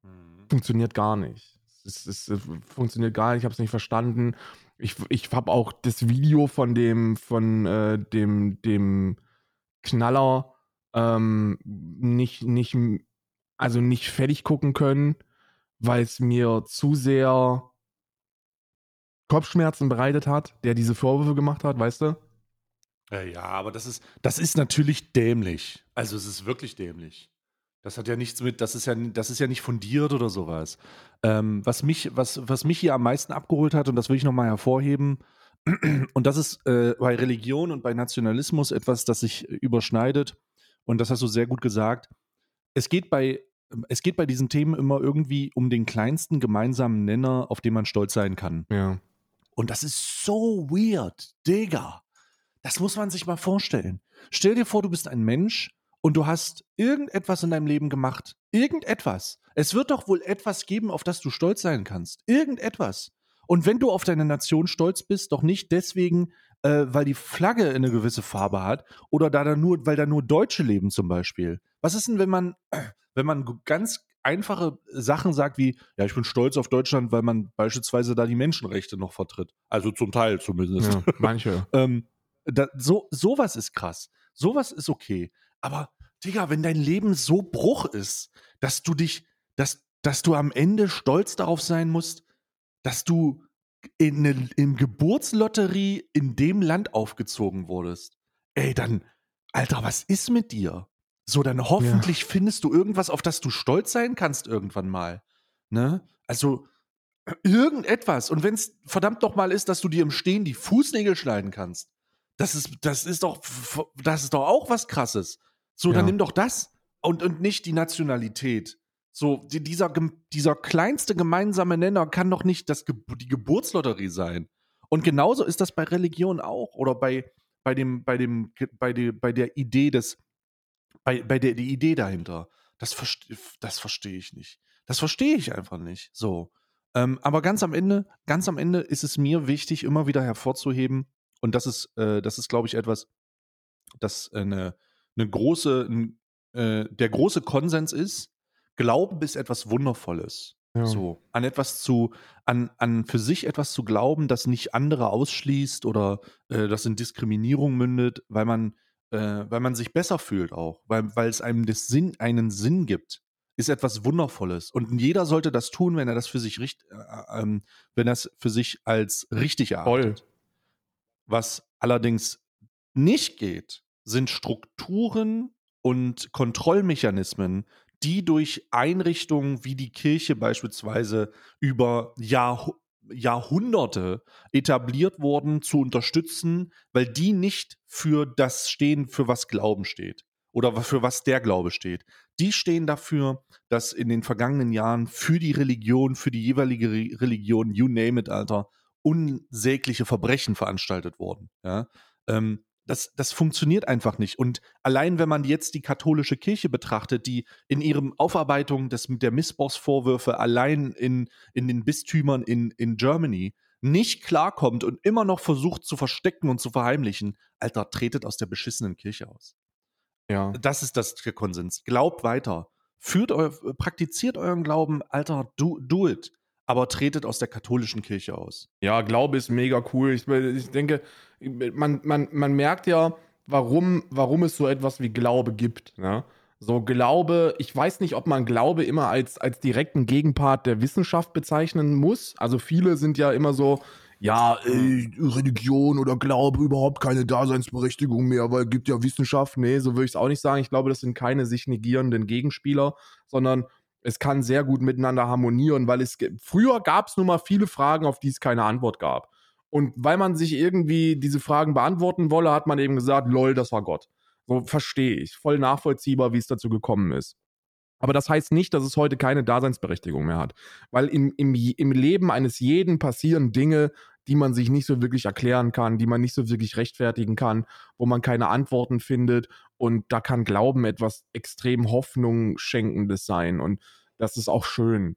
Mhm. Funktioniert gar nicht. Es, es, es funktioniert gar nicht, ich habe es nicht verstanden. Ich, ich habe auch das Video von dem, von äh, dem, dem Knaller ähm, nicht, nicht, also nicht fertig gucken können, weil es mir zu sehr Kopfschmerzen bereitet hat, der diese Vorwürfe gemacht hat, weißt du? Ja, ja, aber das ist, das ist natürlich dämlich. Also es ist wirklich dämlich. Das hat ja nichts mit, das ist ja, das ist ja nicht fundiert oder sowas. Ähm, was, mich, was, was mich hier am meisten abgeholt hat, und das will ich nochmal hervorheben, *clears throat* und das ist äh, bei Religion und bei Nationalismus etwas, das sich überschneidet, und das hast du sehr gut gesagt. Es geht bei, es geht bei diesen Themen immer irgendwie um den kleinsten gemeinsamen Nenner, auf den man stolz sein kann. Ja. Und das ist so weird, Digga. Das muss man sich mal vorstellen. Stell dir vor, du bist ein Mensch und du hast irgendetwas in deinem Leben gemacht. Irgendetwas. Es wird doch wohl etwas geben, auf das du stolz sein kannst. Irgendetwas. Und wenn du auf deine Nation stolz bist, doch nicht deswegen, äh, weil die Flagge eine gewisse Farbe hat oder da, da nur, weil da nur Deutsche leben zum Beispiel. Was ist denn, wenn man, *clears throat* wenn man ganz einfache Sachen sagt wie, ja, ich bin stolz auf Deutschland, weil man beispielsweise da die Menschenrechte noch vertritt. Also zum Teil zumindest. ja manche. *laughs* ähm, da, so, sowas ist krass. Sowas ist okay. Aber, Digga, wenn dein Leben so Bruch ist, dass du dich, dass, dass du am Ende stolz darauf sein musst, dass du in eine, in Geburtslotterie in dem Land aufgezogen wurdest. Ey, dann, Alter, was ist mit dir? So, dann hoffentlich ja. findest du irgendwas, auf das du stolz sein kannst irgendwann mal. Ne? Also, *clears throat* irgendetwas. Und wenn es verdammt doch mal ist, dass du dir im Stehen die Fußnägel schneiden kannst, das ist, das ist doch, das ist doch auch was krasses. So, dann nimm doch das und, und nicht die Nationalität. So, die, dieser, dieser kleinste gemeinsame Nenner kann doch nicht das, die Geburtslotterie sein. Und genauso ist das bei Religion auch oder bei, bei, dem, bei, dem, bei, der, bei der Idee des, bei, bei der die Idee dahinter. Das, verste, das verstehe ich nicht. Das verstehe ich einfach nicht. So. Ähm, aber ganz am Ende, ganz am Ende ist es mir wichtig, immer wieder hervorzuheben, und das ist, äh, das ist, glaube ich, etwas, das eine, eine große, ein, äh, der große Konsens ist, Glauben ist etwas Wundervolles. Ja. So, an etwas zu, an, an für sich etwas zu glauben, das nicht andere ausschließt oder äh, das in Diskriminierung mündet, weil man, äh, weil man sich besser fühlt auch, weil, weil es einem das Sinn, einen Sinn gibt, ist etwas Wundervolles. Und jeder sollte das tun, wenn er das für sich richt, äh, ähm, wenn er es für sich als richtig erachtet. Voll. Was allerdings nicht geht, sind Strukturen und Kontrollmechanismen, die durch Einrichtungen wie die Kirche beispielsweise über Jahr, Jahrhunderte etabliert wurden, zu unterstützen, weil die nicht für das stehen, für was Glauben steht oder für was der Glaube steht. Die stehen dafür, dass in den vergangenen Jahren für die Religion, für die jeweilige Religion, you name it, Alter, unsägliche Verbrechen veranstaltet wurden. Ja? Ähm, das, das funktioniert einfach nicht. Und allein wenn man jetzt die katholische Kirche betrachtet, die in ihrem Aufarbeitung des, der Missbrauchsvorwürfe allein in, in den Bistümern in, in Germany nicht klarkommt und immer noch versucht zu verstecken und zu verheimlichen, Alter, tretet aus der beschissenen Kirche aus. Ja. Das ist das der Konsens. Glaubt weiter. Führt eu, praktiziert euren Glauben, Alter, do, do it aber tretet aus der katholischen Kirche aus. Ja, Glaube ist mega cool. Ich, ich denke, man, man, man merkt ja, warum, warum es so etwas wie Glaube gibt. Ne? So Glaube, ich weiß nicht, ob man Glaube immer als, als direkten Gegenpart der Wissenschaft bezeichnen muss. Also viele sind ja immer so, ja, äh, Religion oder Glaube überhaupt keine Daseinsberechtigung mehr, weil es gibt ja Wissenschaft. Nee, so würde ich es auch nicht sagen. Ich glaube, das sind keine sich negierenden Gegenspieler, sondern es kann sehr gut miteinander harmonieren, weil es früher gab es nun mal viele Fragen, auf die es keine Antwort gab. Und weil man sich irgendwie diese Fragen beantworten wolle, hat man eben gesagt, lol, das war Gott. So verstehe ich. Voll nachvollziehbar, wie es dazu gekommen ist. Aber das heißt nicht, dass es heute keine Daseinsberechtigung mehr hat. Weil im, im, im Leben eines jeden passieren Dinge, die man sich nicht so wirklich erklären kann, die man nicht so wirklich rechtfertigen kann, wo man keine Antworten findet. Und da kann Glauben etwas extrem Hoffnung schenkendes sein. Und das ist auch schön.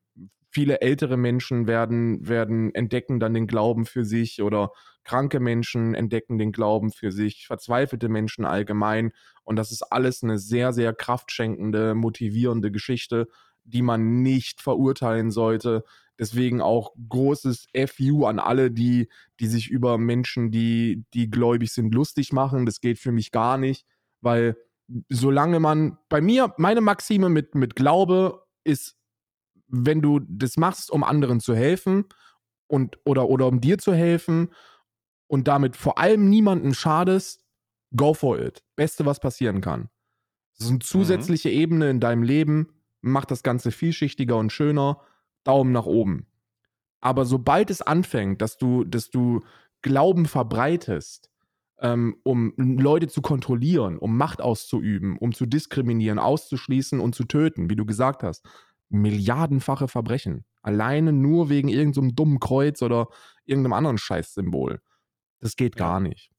Viele ältere Menschen werden, werden entdecken dann den Glauben für sich oder kranke Menschen entdecken den Glauben für sich, verzweifelte Menschen allgemein. Und das ist alles eine sehr, sehr kraftschenkende, motivierende Geschichte, die man nicht verurteilen sollte. Deswegen auch großes FU an alle, die, die sich über Menschen, die, die gläubig sind, lustig machen. Das geht für mich gar nicht, weil solange man, bei mir, meine Maxime mit, mit Glaube ist, wenn du das machst, um anderen zu helfen und oder, oder um dir zu helfen und damit vor allem niemanden schadest, go for it. Beste, was passieren kann. Das ist eine zusätzliche Ebene in deinem Leben, macht das Ganze vielschichtiger und schöner. Daumen nach oben. Aber sobald es anfängt, dass du, dass du Glauben verbreitest, ähm, um Leute zu kontrollieren, um Macht auszuüben, um zu diskriminieren, auszuschließen und zu töten, wie du gesagt hast, milliardenfache Verbrechen. Alleine nur wegen irgendeinem so dummen Kreuz oder irgendeinem anderen Scheißsymbol. Das geht Ja. gar nicht.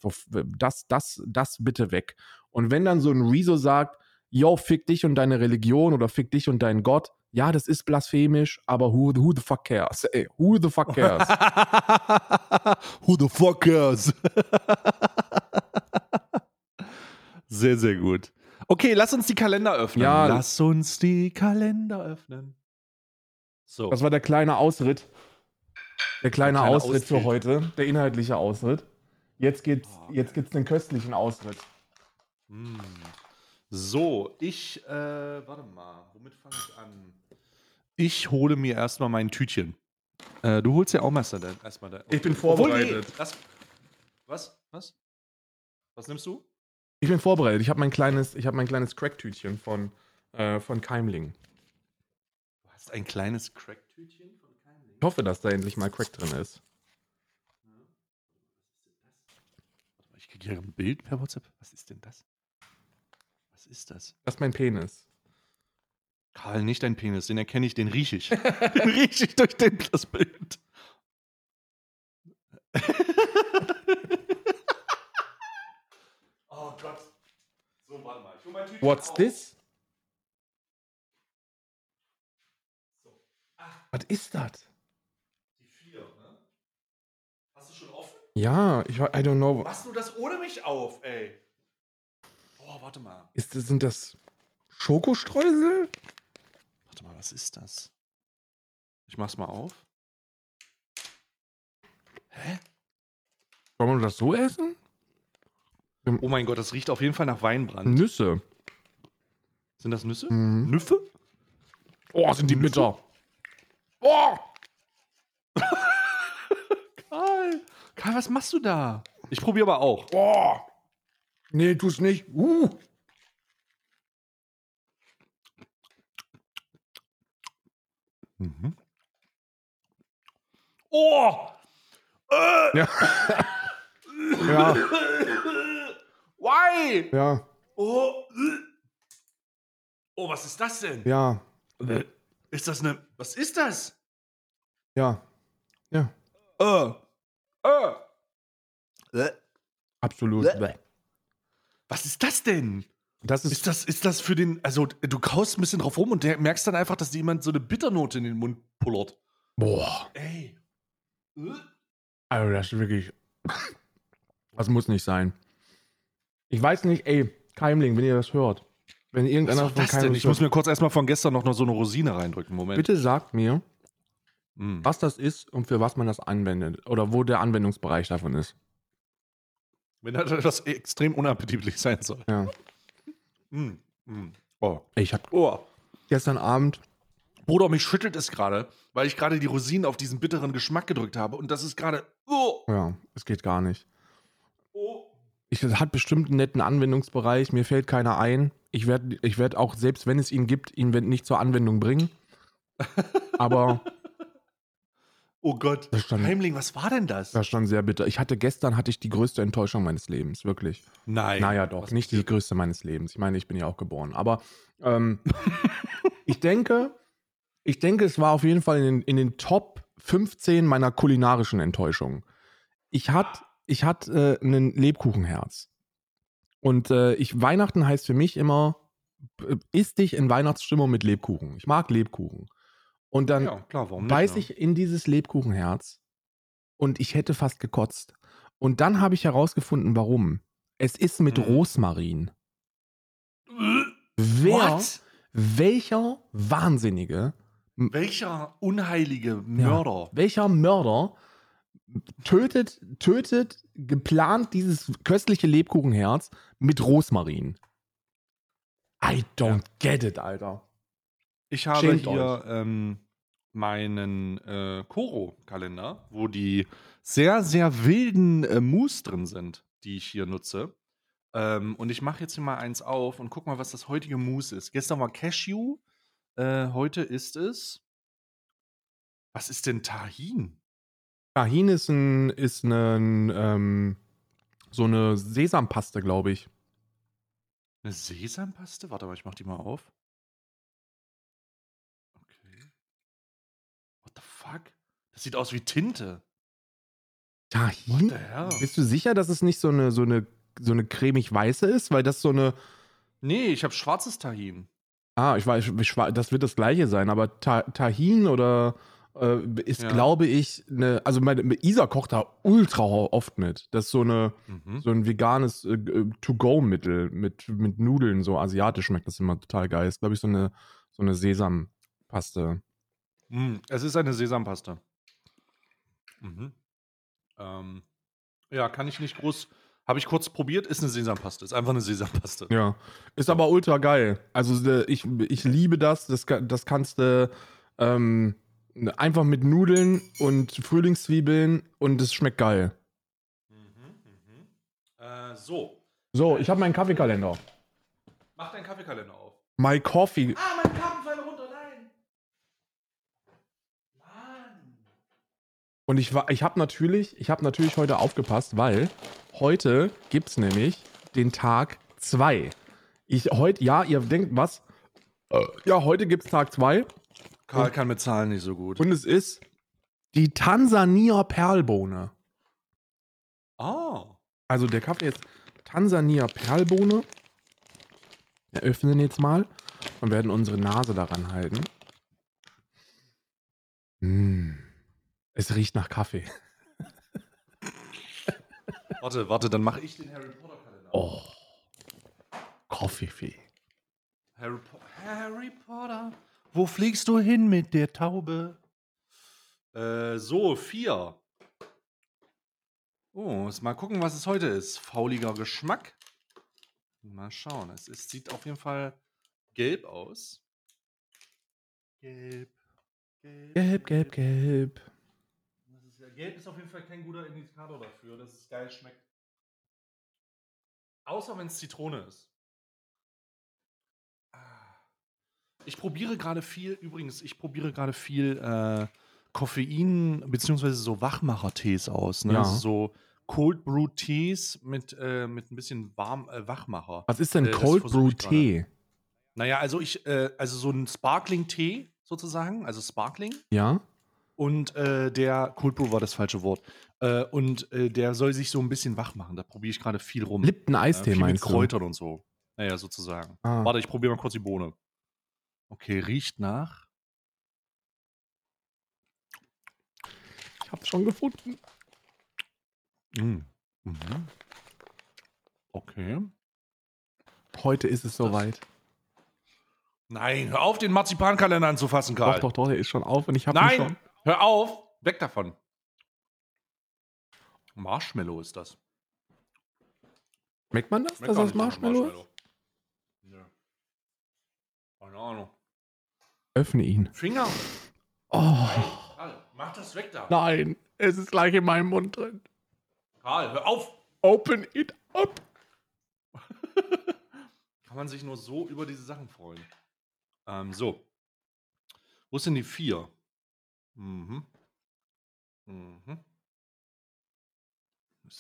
Das, das, das bitte weg. Und wenn dann so ein Rezo sagt, yo, fick dich und deine Religion oder fick dich und deinen Gott, ja, das ist blasphemisch, aber who, who the fuck cares? Ey, who the fuck cares? *laughs* Who the fuck cares? *laughs* sehr, sehr gut. Okay, lass uns die Kalender öffnen. Ja. Lass uns die Kalender öffnen. So. Das war der kleine Ausritt. Der kleine, Der kleine Ausritt für Austritt. heute. Der inhaltliche Ausritt. Jetzt gibt's, jetzt gibt's einen köstlichen Ausritt. Hm. So, ich, äh, warte mal, womit fange ich an? Ich hole mir erstmal mein Tütchen. Äh, du holst ja auch erstmal dein. Erstmal dein Ich bin Obwohl, vorbereitet. nee, das, was? Was? Was nimmst du? Ich bin vorbereitet. Ich habe mein kleines, ich habe mein kleines Crack-Tütchen von, äh, von Keimling. Du hast ein kleines Crack-Tütchen von Keimling. Ich hoffe, dass da endlich mal Crack drin ist. Ich kriege hier ein Bild per WhatsApp. Was ist denn das? Was ist das? Das ist mein Penis. Karl, nicht dein Penis, den erkenne ich, den rieche ich. *laughs* den rieche ich durch den, das Bild. oh Gott. So, warte mal. Ich hol mein Tütchen What's auf. this? Was ist das? Die vier, ne? Hast du schon offen? Ja, ich wa- I don't know. Machst du das ohne mich auf, ey? Oh, warte mal. Ist das, sind das Schokostreusel? Warte mal, was ist das? Ich mach's mal auf. Hä? Wollen wir das so essen? Oh mein Gott, das riecht auf jeden Fall nach Weinbrand. Nüsse. Sind das Nüsse? Mhm. Nüffe? Oh, sind die Nüsse? bitter. Oh! *laughs* Karl! Karl, was machst du da? Ich probiere aber auch. Oh! Nee, tu's nicht. Uh! Mhm. Oh! Äh! Ja. *laughs* ja, Why? ja, Oh! Oh, was ist das denn? ja, Ist das eine. Was ist das? ja. Ja, Äh. Äh. Äh. absolut. Was ist das denn? Das ist, Ist das, ist das für den. Also, du kaust ein bisschen drauf rum und merkst dann einfach, dass dir jemand so eine Bitternote in den Mund pullert. boah, Ey. Also das ist wirklich, *laughs* das muss nicht sein. Ich weiß nicht, ey, Keimling, wenn ihr das hört, wenn irgendeiner von? Keimling Ich muss mir kurz erstmal von gestern noch, noch so eine Rosine reindrücken. Moment. bitte sagt mir, Mm. was das ist und für was man das anwendet oder wo der Anwendungsbereich davon ist. Wenn das etwas extrem unappetitlich sein soll. Ja. Mm. Mm. Oh. Ich habe Oh. gestern Abend, Bruder, mich schüttelt es gerade, weil ich gerade die Rosinen auf diesen bitteren Geschmack gedrückt habe und das ist gerade. Oh. ja, es geht gar nicht. Oh. Ich, es hat bestimmt einen netten Anwendungsbereich, mir fällt keiner ein. Ich werde ich werd auch, selbst wenn es ihn gibt, ihn nicht zur Anwendung bringen. *laughs* Aber Oh Gott. Schon- Heimling, was war denn das? das war schon sehr bitter. Ich hatte gestern hatte ich die größte Enttäuschung meines Lebens, wirklich. Nein. Naja, doch, nicht die größte meines Lebens. Ich meine, ich bin ja auch geboren. Aber ähm, *laughs* ich denke, ich denke, es war auf jeden Fall in den, in den Top 15 meiner kulinarischen Enttäuschungen. Ich hatte ich hat, äh, ein Lebkuchenherz. Und äh, ich, Weihnachten heißt für mich immer, äh, isst dich in Weihnachtsstimmung mit Lebkuchen. Ich mag Lebkuchen. Und dann Ja, klar, warum nicht? beiß ne? ich in dieses Lebkuchenherz und ich hätte fast gekotzt. Und dann habe ich herausgefunden, warum. Es ist mit Mhm. Rosmarin. Wer, What? welcher Wahnsinnige, Welcher unheilige ja, Mörder? welcher Mörder tötet, tötet geplant dieses köstliche Lebkuchenherz mit Rosmarin? I don't get it, Alter. Ich habe Schämt hier ähm, meinen äh, Koro-Kalender, wo die sehr, sehr wilden äh, Moves drin sind, die ich hier nutze. Ähm, und ich mache jetzt hier mal eins auf und guck mal, was das heutige Mousse ist. Gestern war Cashew, äh, heute ist es. Was ist denn Tahin? Tahin ist ein, ist ein, ähm, so eine Sesampaste, glaube ich. Eine Sesampaste? Warte mal, ich mach die mal auf. Okay. What the fuck? Das sieht aus wie Tinte. Tahin? Bist du sicher, dass es nicht so eine, so eine, so eine cremig-weiße ist? Weil das so eine. Nee, ich habe schwarzes Tahin. Ah, ich weiß, das wird das gleiche sein, aber Ta Tahin oder äh, ist, Ja. glaube ich, eine. Also meine Isa kocht da ultra oft mit. Das ist so eine. Mhm. so ein veganes äh, äh, To-Go-Mittel mit, mit Nudeln, so asiatisch schmeckt das immer total geil. Ist, glaube ich, so eine, so eine Sesampaste. Mm, Es ist eine Sesampaste. Mhm. Ähm, ja, kann ich nicht groß. Habe ich kurz probiert, ist eine Sesampaste. Ist einfach eine Sesampaste. Ja. Ist aber ultra geil. Also äh, ich, ich liebe das. Das, das kannst du ähm, einfach mit Nudeln und Frühlingszwiebeln und es schmeckt geil. Mhm, mhm. Äh, so, So, ich habe meinen Kaffeekalender. mach deinen Kaffeekalender auf. My Coffee. Ah, mein Kartenpfeil runter, nein! Mann! Und ich war, ich habe natürlich, ich habe natürlich heute aufgepasst, weil heute gibt's nämlich den Tag 2. Ich heute, ja, ihr denkt, was? Äh, Ja, heute gibt's Tag 2 Karl kann mit Zahlen nicht so gut. und es ist die Tansania Perlbohne. Ah. Also der Kaffee ist Tansania Perlbohne. Wir öffnen jetzt mal und werden unsere Nase daran halten. Mm. Es riecht nach Kaffee. *laughs* Warte, warte, dann mache ich den Harry Potter Kalender. Oh. Coffee. Harry, po Harry Potter. Wo fliegst du hin mit der Taube? Äh, so, vier. Oh, jetzt mal gucken, was es heute ist. Fauliger Geschmack. Mal schauen. Es ist, sieht auf jeden Fall gelb aus. Gelb. Gelb, gelb, gelb. Ja, gelb ist auf jeden Fall kein guter Indikator dafür, dass es geil schmeckt. Außer wenn es Zitrone ist. Ah. Ich probiere gerade viel, übrigens, ich probiere gerade viel äh, Koffein bzw. so Wachmacher-Tees aus. Ne? Ja. So Cold Brew Tees mit, äh, mit ein bisschen warm äh, Wachmacher. Was ist denn Äh, Cold Brew. Tee? Naja, also ich, äh, also so ein Sparkling-Tee sozusagen, also Sparkling. Ja? Und äh, der Cold Brew war das falsche Wort. Äh, und äh, der soll sich so ein bisschen wach machen. Da probiere ich gerade viel rum. Lipton äh, Eistee viel mit meinst du? Kräutern und so. Naja, sozusagen. Ah. Warte, ich probiere mal kurz die Bohne. Okay, riecht nach. Ich hab's schon gefunden. Mm. Mhm. Okay. Heute ist es soweit. Nein, hör auf, den Marzipankalender anzufassen, Karl. Doch, doch, doch, der ist schon auf und ich hab ihn schon. Hör auf. Weg davon. Marshmallow ist das. Schmeckt man das, Schmeckt dass das nach Marshmallow ist? Ja. Keine Ahnung. Öffne ihn. Finger. Oh, Karl, mach das weg da. nein, es ist gleich in meinem Mund drin. Karl, hör auf. Open it up. *laughs* Kann man sich nur so über diese Sachen freuen. Ähm, so. Wo denn die vier? Mhm. Mhm.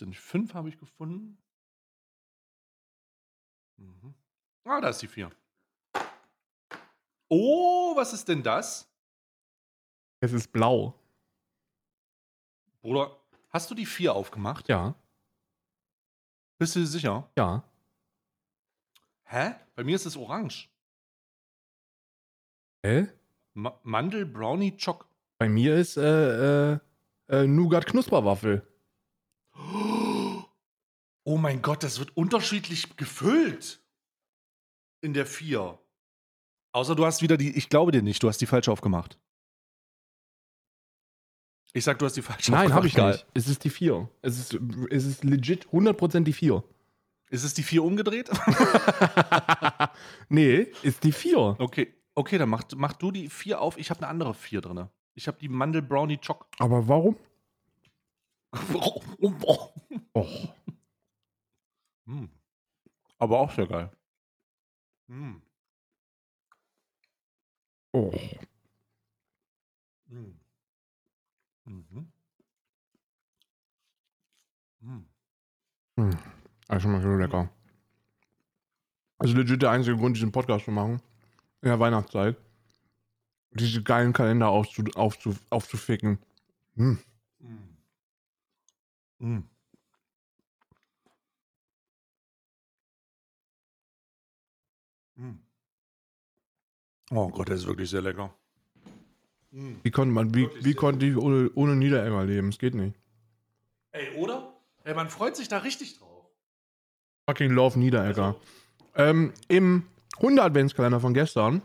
Denn die fünf habe ich gefunden? Mhm. Ah, da ist die vier. Oh, was ist denn das? Es ist blau. Bruder, hast du die vier aufgemacht? Ja, Bist du sicher? ja. Hä? Bei mir ist es orange. Hä? Ma Mandel, Brownie, Choc. Bei mir ist äh, äh, äh, Nougat Knusperwaffel. Oh mein Gott, das wird unterschiedlich gefüllt. In der 4. Außer du hast wieder die, ich glaube dir nicht, du hast die falsche aufgemacht. Ich sag, du hast die falsche Nein, aufgemacht. habe ich Karl. nicht. Es ist die 4. Es ist, es ist legit 100% die 4. Ist es die 4 umgedreht? *laughs* nee, ist die 4. okay, okay, dann mach, mach du die 4 auf. Ich habe eine andere 4 drin. Ich habe die Mandel Brownie Choc. Aber warum? *laughs* Warum? Oh, Hm. Aber auch sehr geil. Mm. Oh. Mm. Mhm. Mm. Hm. Das schmeckt so lecker. Also legit der einzige Grund, diesen Podcast zu machen. In der Weihnachtszeit. Diese geilen Kalender aufzu, aufzu, aufzuficken. Hm. Mm. Mm. Mm. Oh Gott, der ist wirklich sehr lecker. Mm. Wie konnte man, wie, wie konnte ich ohne, ohne Niederegger leben? Es geht nicht. Ey, oder? Ey, man freut sich da richtig drauf. Fucking Love Niederegger. Ähm, Im 100 Adventskalender von gestern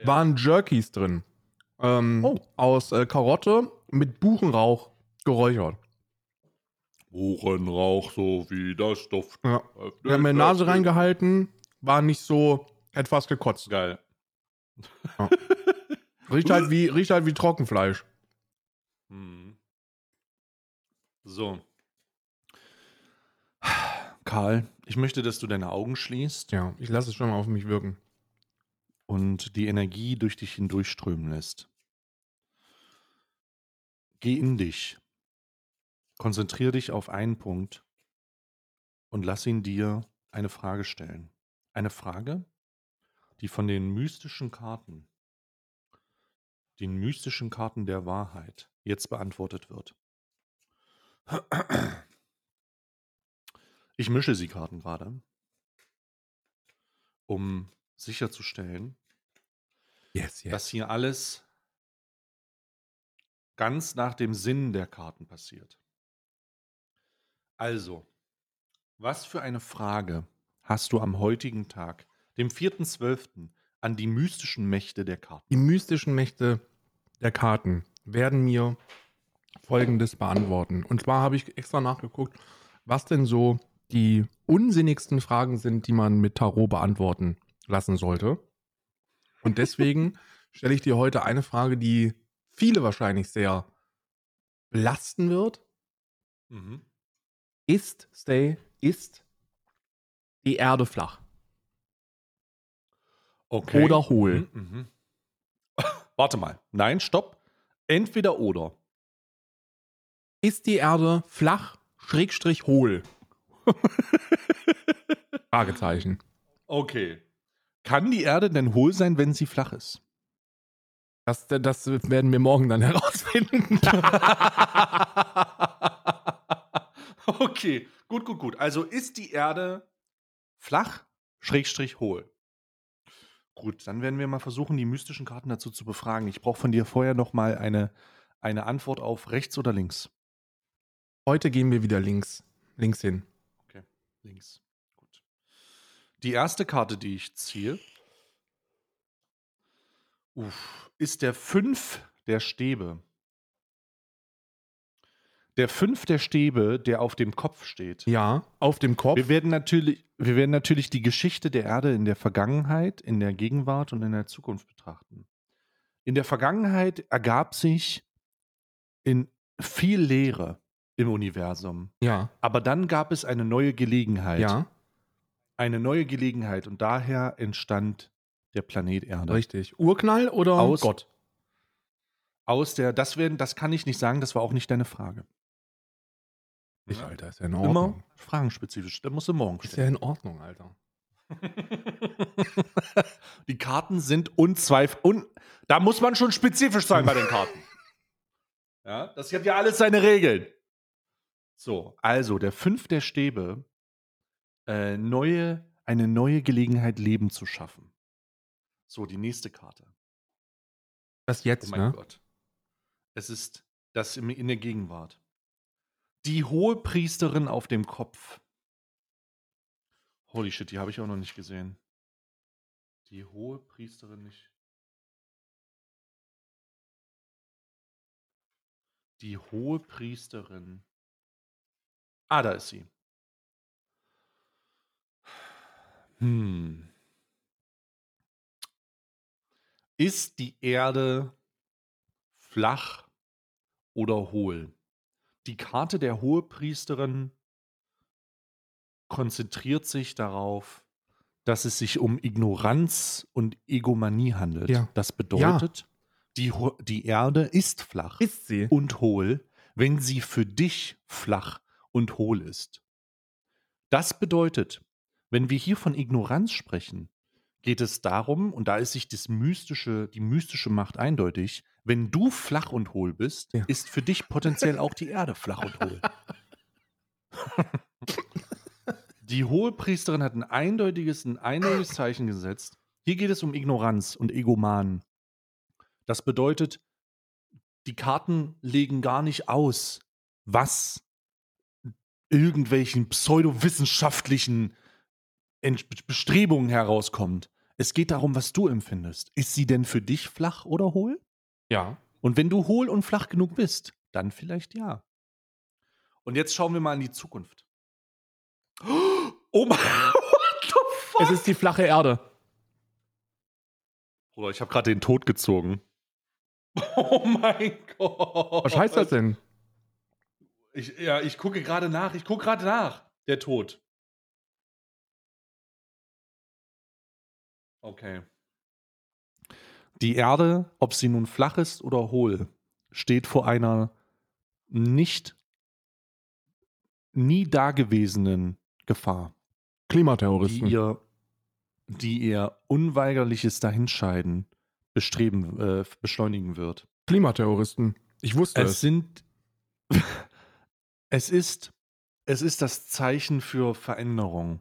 Ja. waren Jerkies drin. Ähm, Oh. Aus äh, Karotte mit Buchenrauch geräuchert. Buchenrauch, so wie das Duft. Ja. Wir haben mir Nase reingehalten, war nicht so, hätte fast gekotzt. Geil. Riecht halt wie, riecht halt wie Trockenfleisch. Mhm. So. Karl, ich möchte, dass du deine Augen schließt Ja, ich lasse es schon mal auf mich wirken. Und die Energie durch dich hindurchströmen lässt. Geh in dich. Konzentriere dich auf einen Punkt und lass ihn dir eine Frage stellen. Eine Frage, die von den mystischen Karten, den mystischen Karten der Wahrheit jetzt beantwortet wird. Ich mische sie Karten gerade, um sicherzustellen, Yes, dass hier alles ganz nach dem Sinn der Karten passiert. Also, was für eine Frage hast du am heutigen Tag, dem 4.12., an die mystischen Mächte der Karten? Die mystischen Mächte der Karten werden mir Folgendes beantworten. Und zwar habe ich extra nachgeguckt, was denn so die unsinnigsten Fragen sind, die man mit Tarot beantworten lassen sollte. Und deswegen stelle ich dir heute eine Frage, die viele wahrscheinlich sehr belasten wird. Mhm. Ist, Stay, ist die Erde flach Okay. oder hohl? Mhm, mhm. *laughs* Warte mal. Nein, stopp. Entweder oder. Ist die Erde flach, schrägstrich hohl? *laughs* Fragezeichen. Okay. Kann die Erde denn hohl sein, wenn sie flach ist? Das, das werden wir morgen dann *laughs* herausfinden. *laughs* okay, gut, gut, gut. Also ist die Erde flach, schrägstrich hohl. Gut, dann werden wir mal versuchen, die mystischen Karten dazu zu befragen. Ich brauche von dir vorher noch mal eine, eine Antwort auf rechts oder links. Heute gehen wir wieder links, links hin. Links. Die erste Karte, die ich ziehe, uff, ist der Fünf der Stäbe. Der Fünf der Stäbe, der auf dem Kopf steht. Ja, auf dem Kopf. Wir werden, natürlich, wir werden natürlich die Geschichte der Erde in der Vergangenheit, in der Gegenwart und in der Zukunft betrachten. In der Vergangenheit ergab sich in viel Leere im Universum. Ja, Aber dann gab es eine neue Gelegenheit. ja, Eine neue Gelegenheit und daher entstand der Planet Erde. richtig. Urknall oder Aus- Gott? Aus der, das werden, das kann ich nicht sagen, das war auch nicht deine Frage. Ich, Alter, ist ja in Immer Ordnung. fragenspezifisch. Da musst du morgen Ist stellen. ja in Ordnung, Alter. *laughs* Die Karten sind unzweifelsfrei. Un da muss man schon spezifisch sein bei den Karten. *laughs* Ja, das hat ja alles seine Regeln. So, also der Fünf der Stäbe, äh, neue, eine neue Gelegenheit, Leben zu schaffen. So, die nächste Karte. Das Oh jetzt, mein ne? Gott. Es ist das im, in der Gegenwart. Die hohe Priesterin auf dem Kopf. Holy shit, die habe ich auch noch nicht gesehen. Die hohe Priesterin nicht. Die hohe Priesterin. Ah, da ist sie. Hm. Ist die Erde flach oder hohl? Die Karte der Hohepriesterin konzentriert sich darauf, dass es sich um Ignoranz und Egomanie handelt. Ja. Das bedeutet, die, Ho- die Erde ist flach Ist sie? und hohl, wenn sie für dich flach und hohl ist. Das bedeutet, wenn wir hier von Ignoranz sprechen, geht es darum, und da ist sich das mystische, die mystische Macht eindeutig, wenn du flach und hohl bist, Ja. ist für dich potenziell auch die Erde flach und hohl. die Hohepriesterin hat ein eindeutiges, ein eindeutiges Zeichen gesetzt. Hier geht es um Ignoranz und Egoman. Das bedeutet, die Karten legen gar nicht aus, was irgendwelchen pseudowissenschaftlichen Bestrebungen herauskommt. Es geht darum, was du empfindest. Ist sie denn für dich flach oder hohl? Ja. Und wenn du hohl und flach genug bist, dann vielleicht ja. Und jetzt schauen wir mal in die Zukunft. Oh mein *laughs* What the fuck? Es ist die flache Erde. Bruder, ich habe gerade den Tod gezogen. *laughs* Oh mein Gott. Was heißt das denn? Ich, ja, ich gucke gerade nach. Ich gucke gerade nach. Der Tod. Okay. Die Erde, ob sie nun flach ist oder hohl, steht vor einer nicht nie dagewesenen Gefahr, die Klimaterroristen. ihr, die ihr unweigerliches Dahinscheiden bestreben, äh, beschleunigen wird. Klimaterroristen. Ich wusste Es es. sind. *laughs* es ist. Es ist das Zeichen für Veränderung.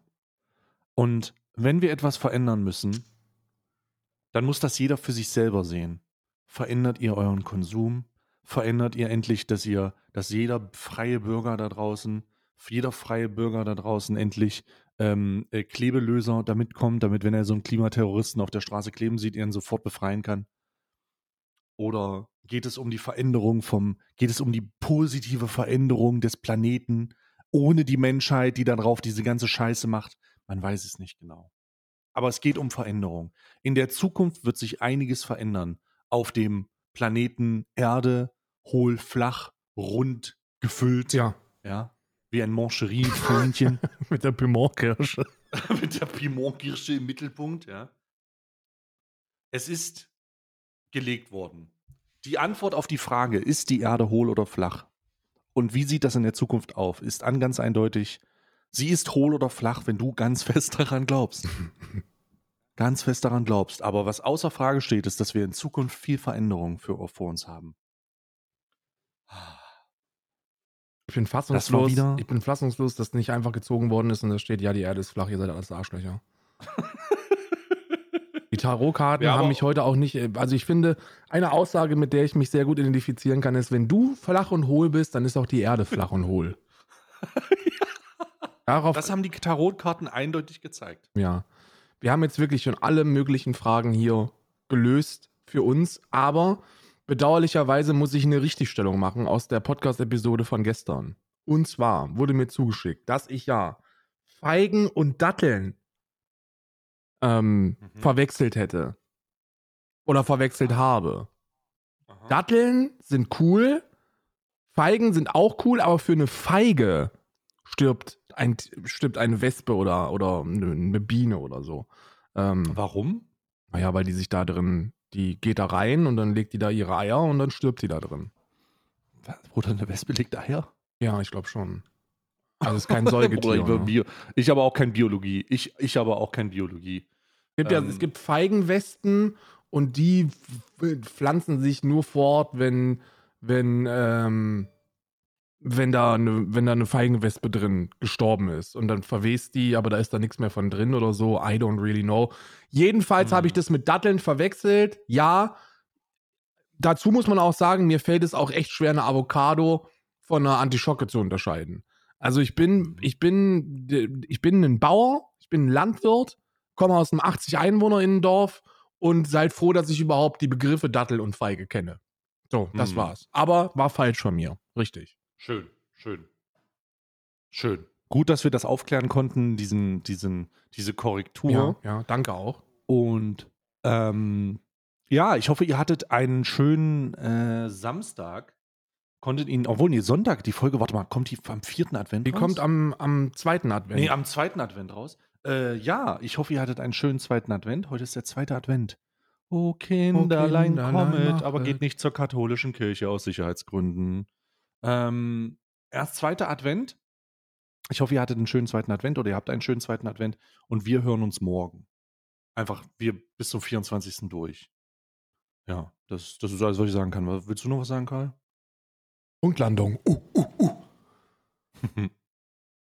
Und wenn wir etwas verändern müssen, dann muss das jeder für sich selber sehen. Verändert ihr euren Konsum? Verändert ihr endlich, dass ihr, dass jeder freie Bürger da draußen, jeder freie Bürger da draußen endlich ähm, äh, Klebelöser damit kommt, damit, wenn er so einen Klimaterroristen auf der Straße kleben sieht, er ihn sofort befreien kann? Oder geht es um die Veränderung vom, geht es um die positive Veränderung des Planeten ohne die Menschheit, die da drauf diese ganze Scheiße macht? Man weiß es nicht genau. Aber es geht um Veränderung. In der Zukunft wird sich einiges verändern auf dem Planeten Erde, hohl, flach, rund, gefüllt, Ja. ja, wie ein Mancherie-Fähnchen *laughs* Mit der Pimentkirsche. *laughs* mit der Pimentkirsche im Mittelpunkt, ja. Es ist gelegt worden. Die Antwort auf die Frage, ist die Erde hohl oder flach? Und wie sieht das in der Zukunft auf? Ist an ganz eindeutig, sie ist hohl oder flach, wenn du ganz fest daran glaubst. *laughs* ganz fest daran glaubst. Aber was außer Frage steht, ist, dass wir in Zukunft viel Veränderung für, vor uns haben. Ich bin fassungslos. Ich bin fassungslos, dass nicht einfach gezogen worden ist und da steht, ja, die Erde ist flach, ihr seid alles Arschlöcher. *laughs* Die Tarotkarten Ja, haben mich heute auch nicht. Also ich finde, eine Aussage, mit der ich mich sehr gut identifizieren kann, ist, wenn du flach und hohl bist, dann ist auch die Erde flach und hohl. *laughs* Darauf, Das haben die Tarotkarten eindeutig gezeigt. ja. Wir haben jetzt wirklich schon alle möglichen Fragen hier gelöst für uns, aber bedauerlicherweise muss ich eine Richtigstellung machen aus der Podcast-Episode von gestern. Und zwar wurde mir zugeschickt, dass ich ja Feigen und Datteln ähm, Mhm. verwechselt hätte. Oder verwechselt habe. Aha. Datteln sind cool, Feigen sind auch cool, aber für eine Feige stirbt, ein, stirbt eine Wespe oder, oder eine, Biene oder so. Ähm, Warum? naja, weil die sich da drin, die geht da rein und dann legt die da ihre Eier und dann stirbt die da drin. Oder eine Wespe legt Eier? Ja, ich glaube schon. Also es ist kein Bruder, Säugetier. *laughs* ich, war ne? Bio, ich habe auch kein Biologie. Ich, ich habe auch kein Biologie. Es gibt, ja, ähm, es gibt Feigenwesten und die pflanzen sich nur fort, wenn, wenn, ähm, wenn, da eine, wenn da eine Feigenwespe drin gestorben ist. Und dann verwest die, aber da ist da nichts mehr von drin oder so. I don't really know. Jedenfalls Hm. habe ich das mit Datteln verwechselt. Ja, dazu muss man auch sagen, mir fällt es auch echt schwer, eine Avocado von einer Antischocke zu unterscheiden. Also ich bin, ich bin, ich bin ein Bauer, ich bin ein Landwirt, komme aus einem 80 Einwohner in Dorf und seid froh, dass ich überhaupt die Begriffe Dattel und Feige kenne. So, das Mhm. war's. Aber war falsch von mir. Richtig. Schön, schön. Schön. Gut, dass wir das aufklären konnten, diesen, diesen, diese Korrektur. Ja, ja, danke auch. Und ähm, ja, ich hoffe, ihr hattet einen schönen äh, Samstag. konntet ihn, obwohl, nee, Sonntag, die Folge, warte mal, kommt die am vierten Advent Die raus? kommt am, am zweiten Advent. Nee, am zweiten Advent raus. Äh, ja, ich hoffe, ihr hattet einen schönen zweiten Advent. Heute ist der zweite Advent. Oh, Kinderlein, Kinderlein, kommet, aber machet. geht nicht zur katholischen Kirche aus Sicherheitsgründen. Ähm, erst zweiter Advent. Ich hoffe, ihr hattet einen schönen zweiten Advent oder ihr habt einen schönen zweiten Advent und wir hören uns morgen. Einfach, wir bis zum 24. durch. Ja, das, das ist alles, was ich sagen kann. Willst du noch was sagen, Karl? Punktlandung. Uh, uh, uh. *laughs*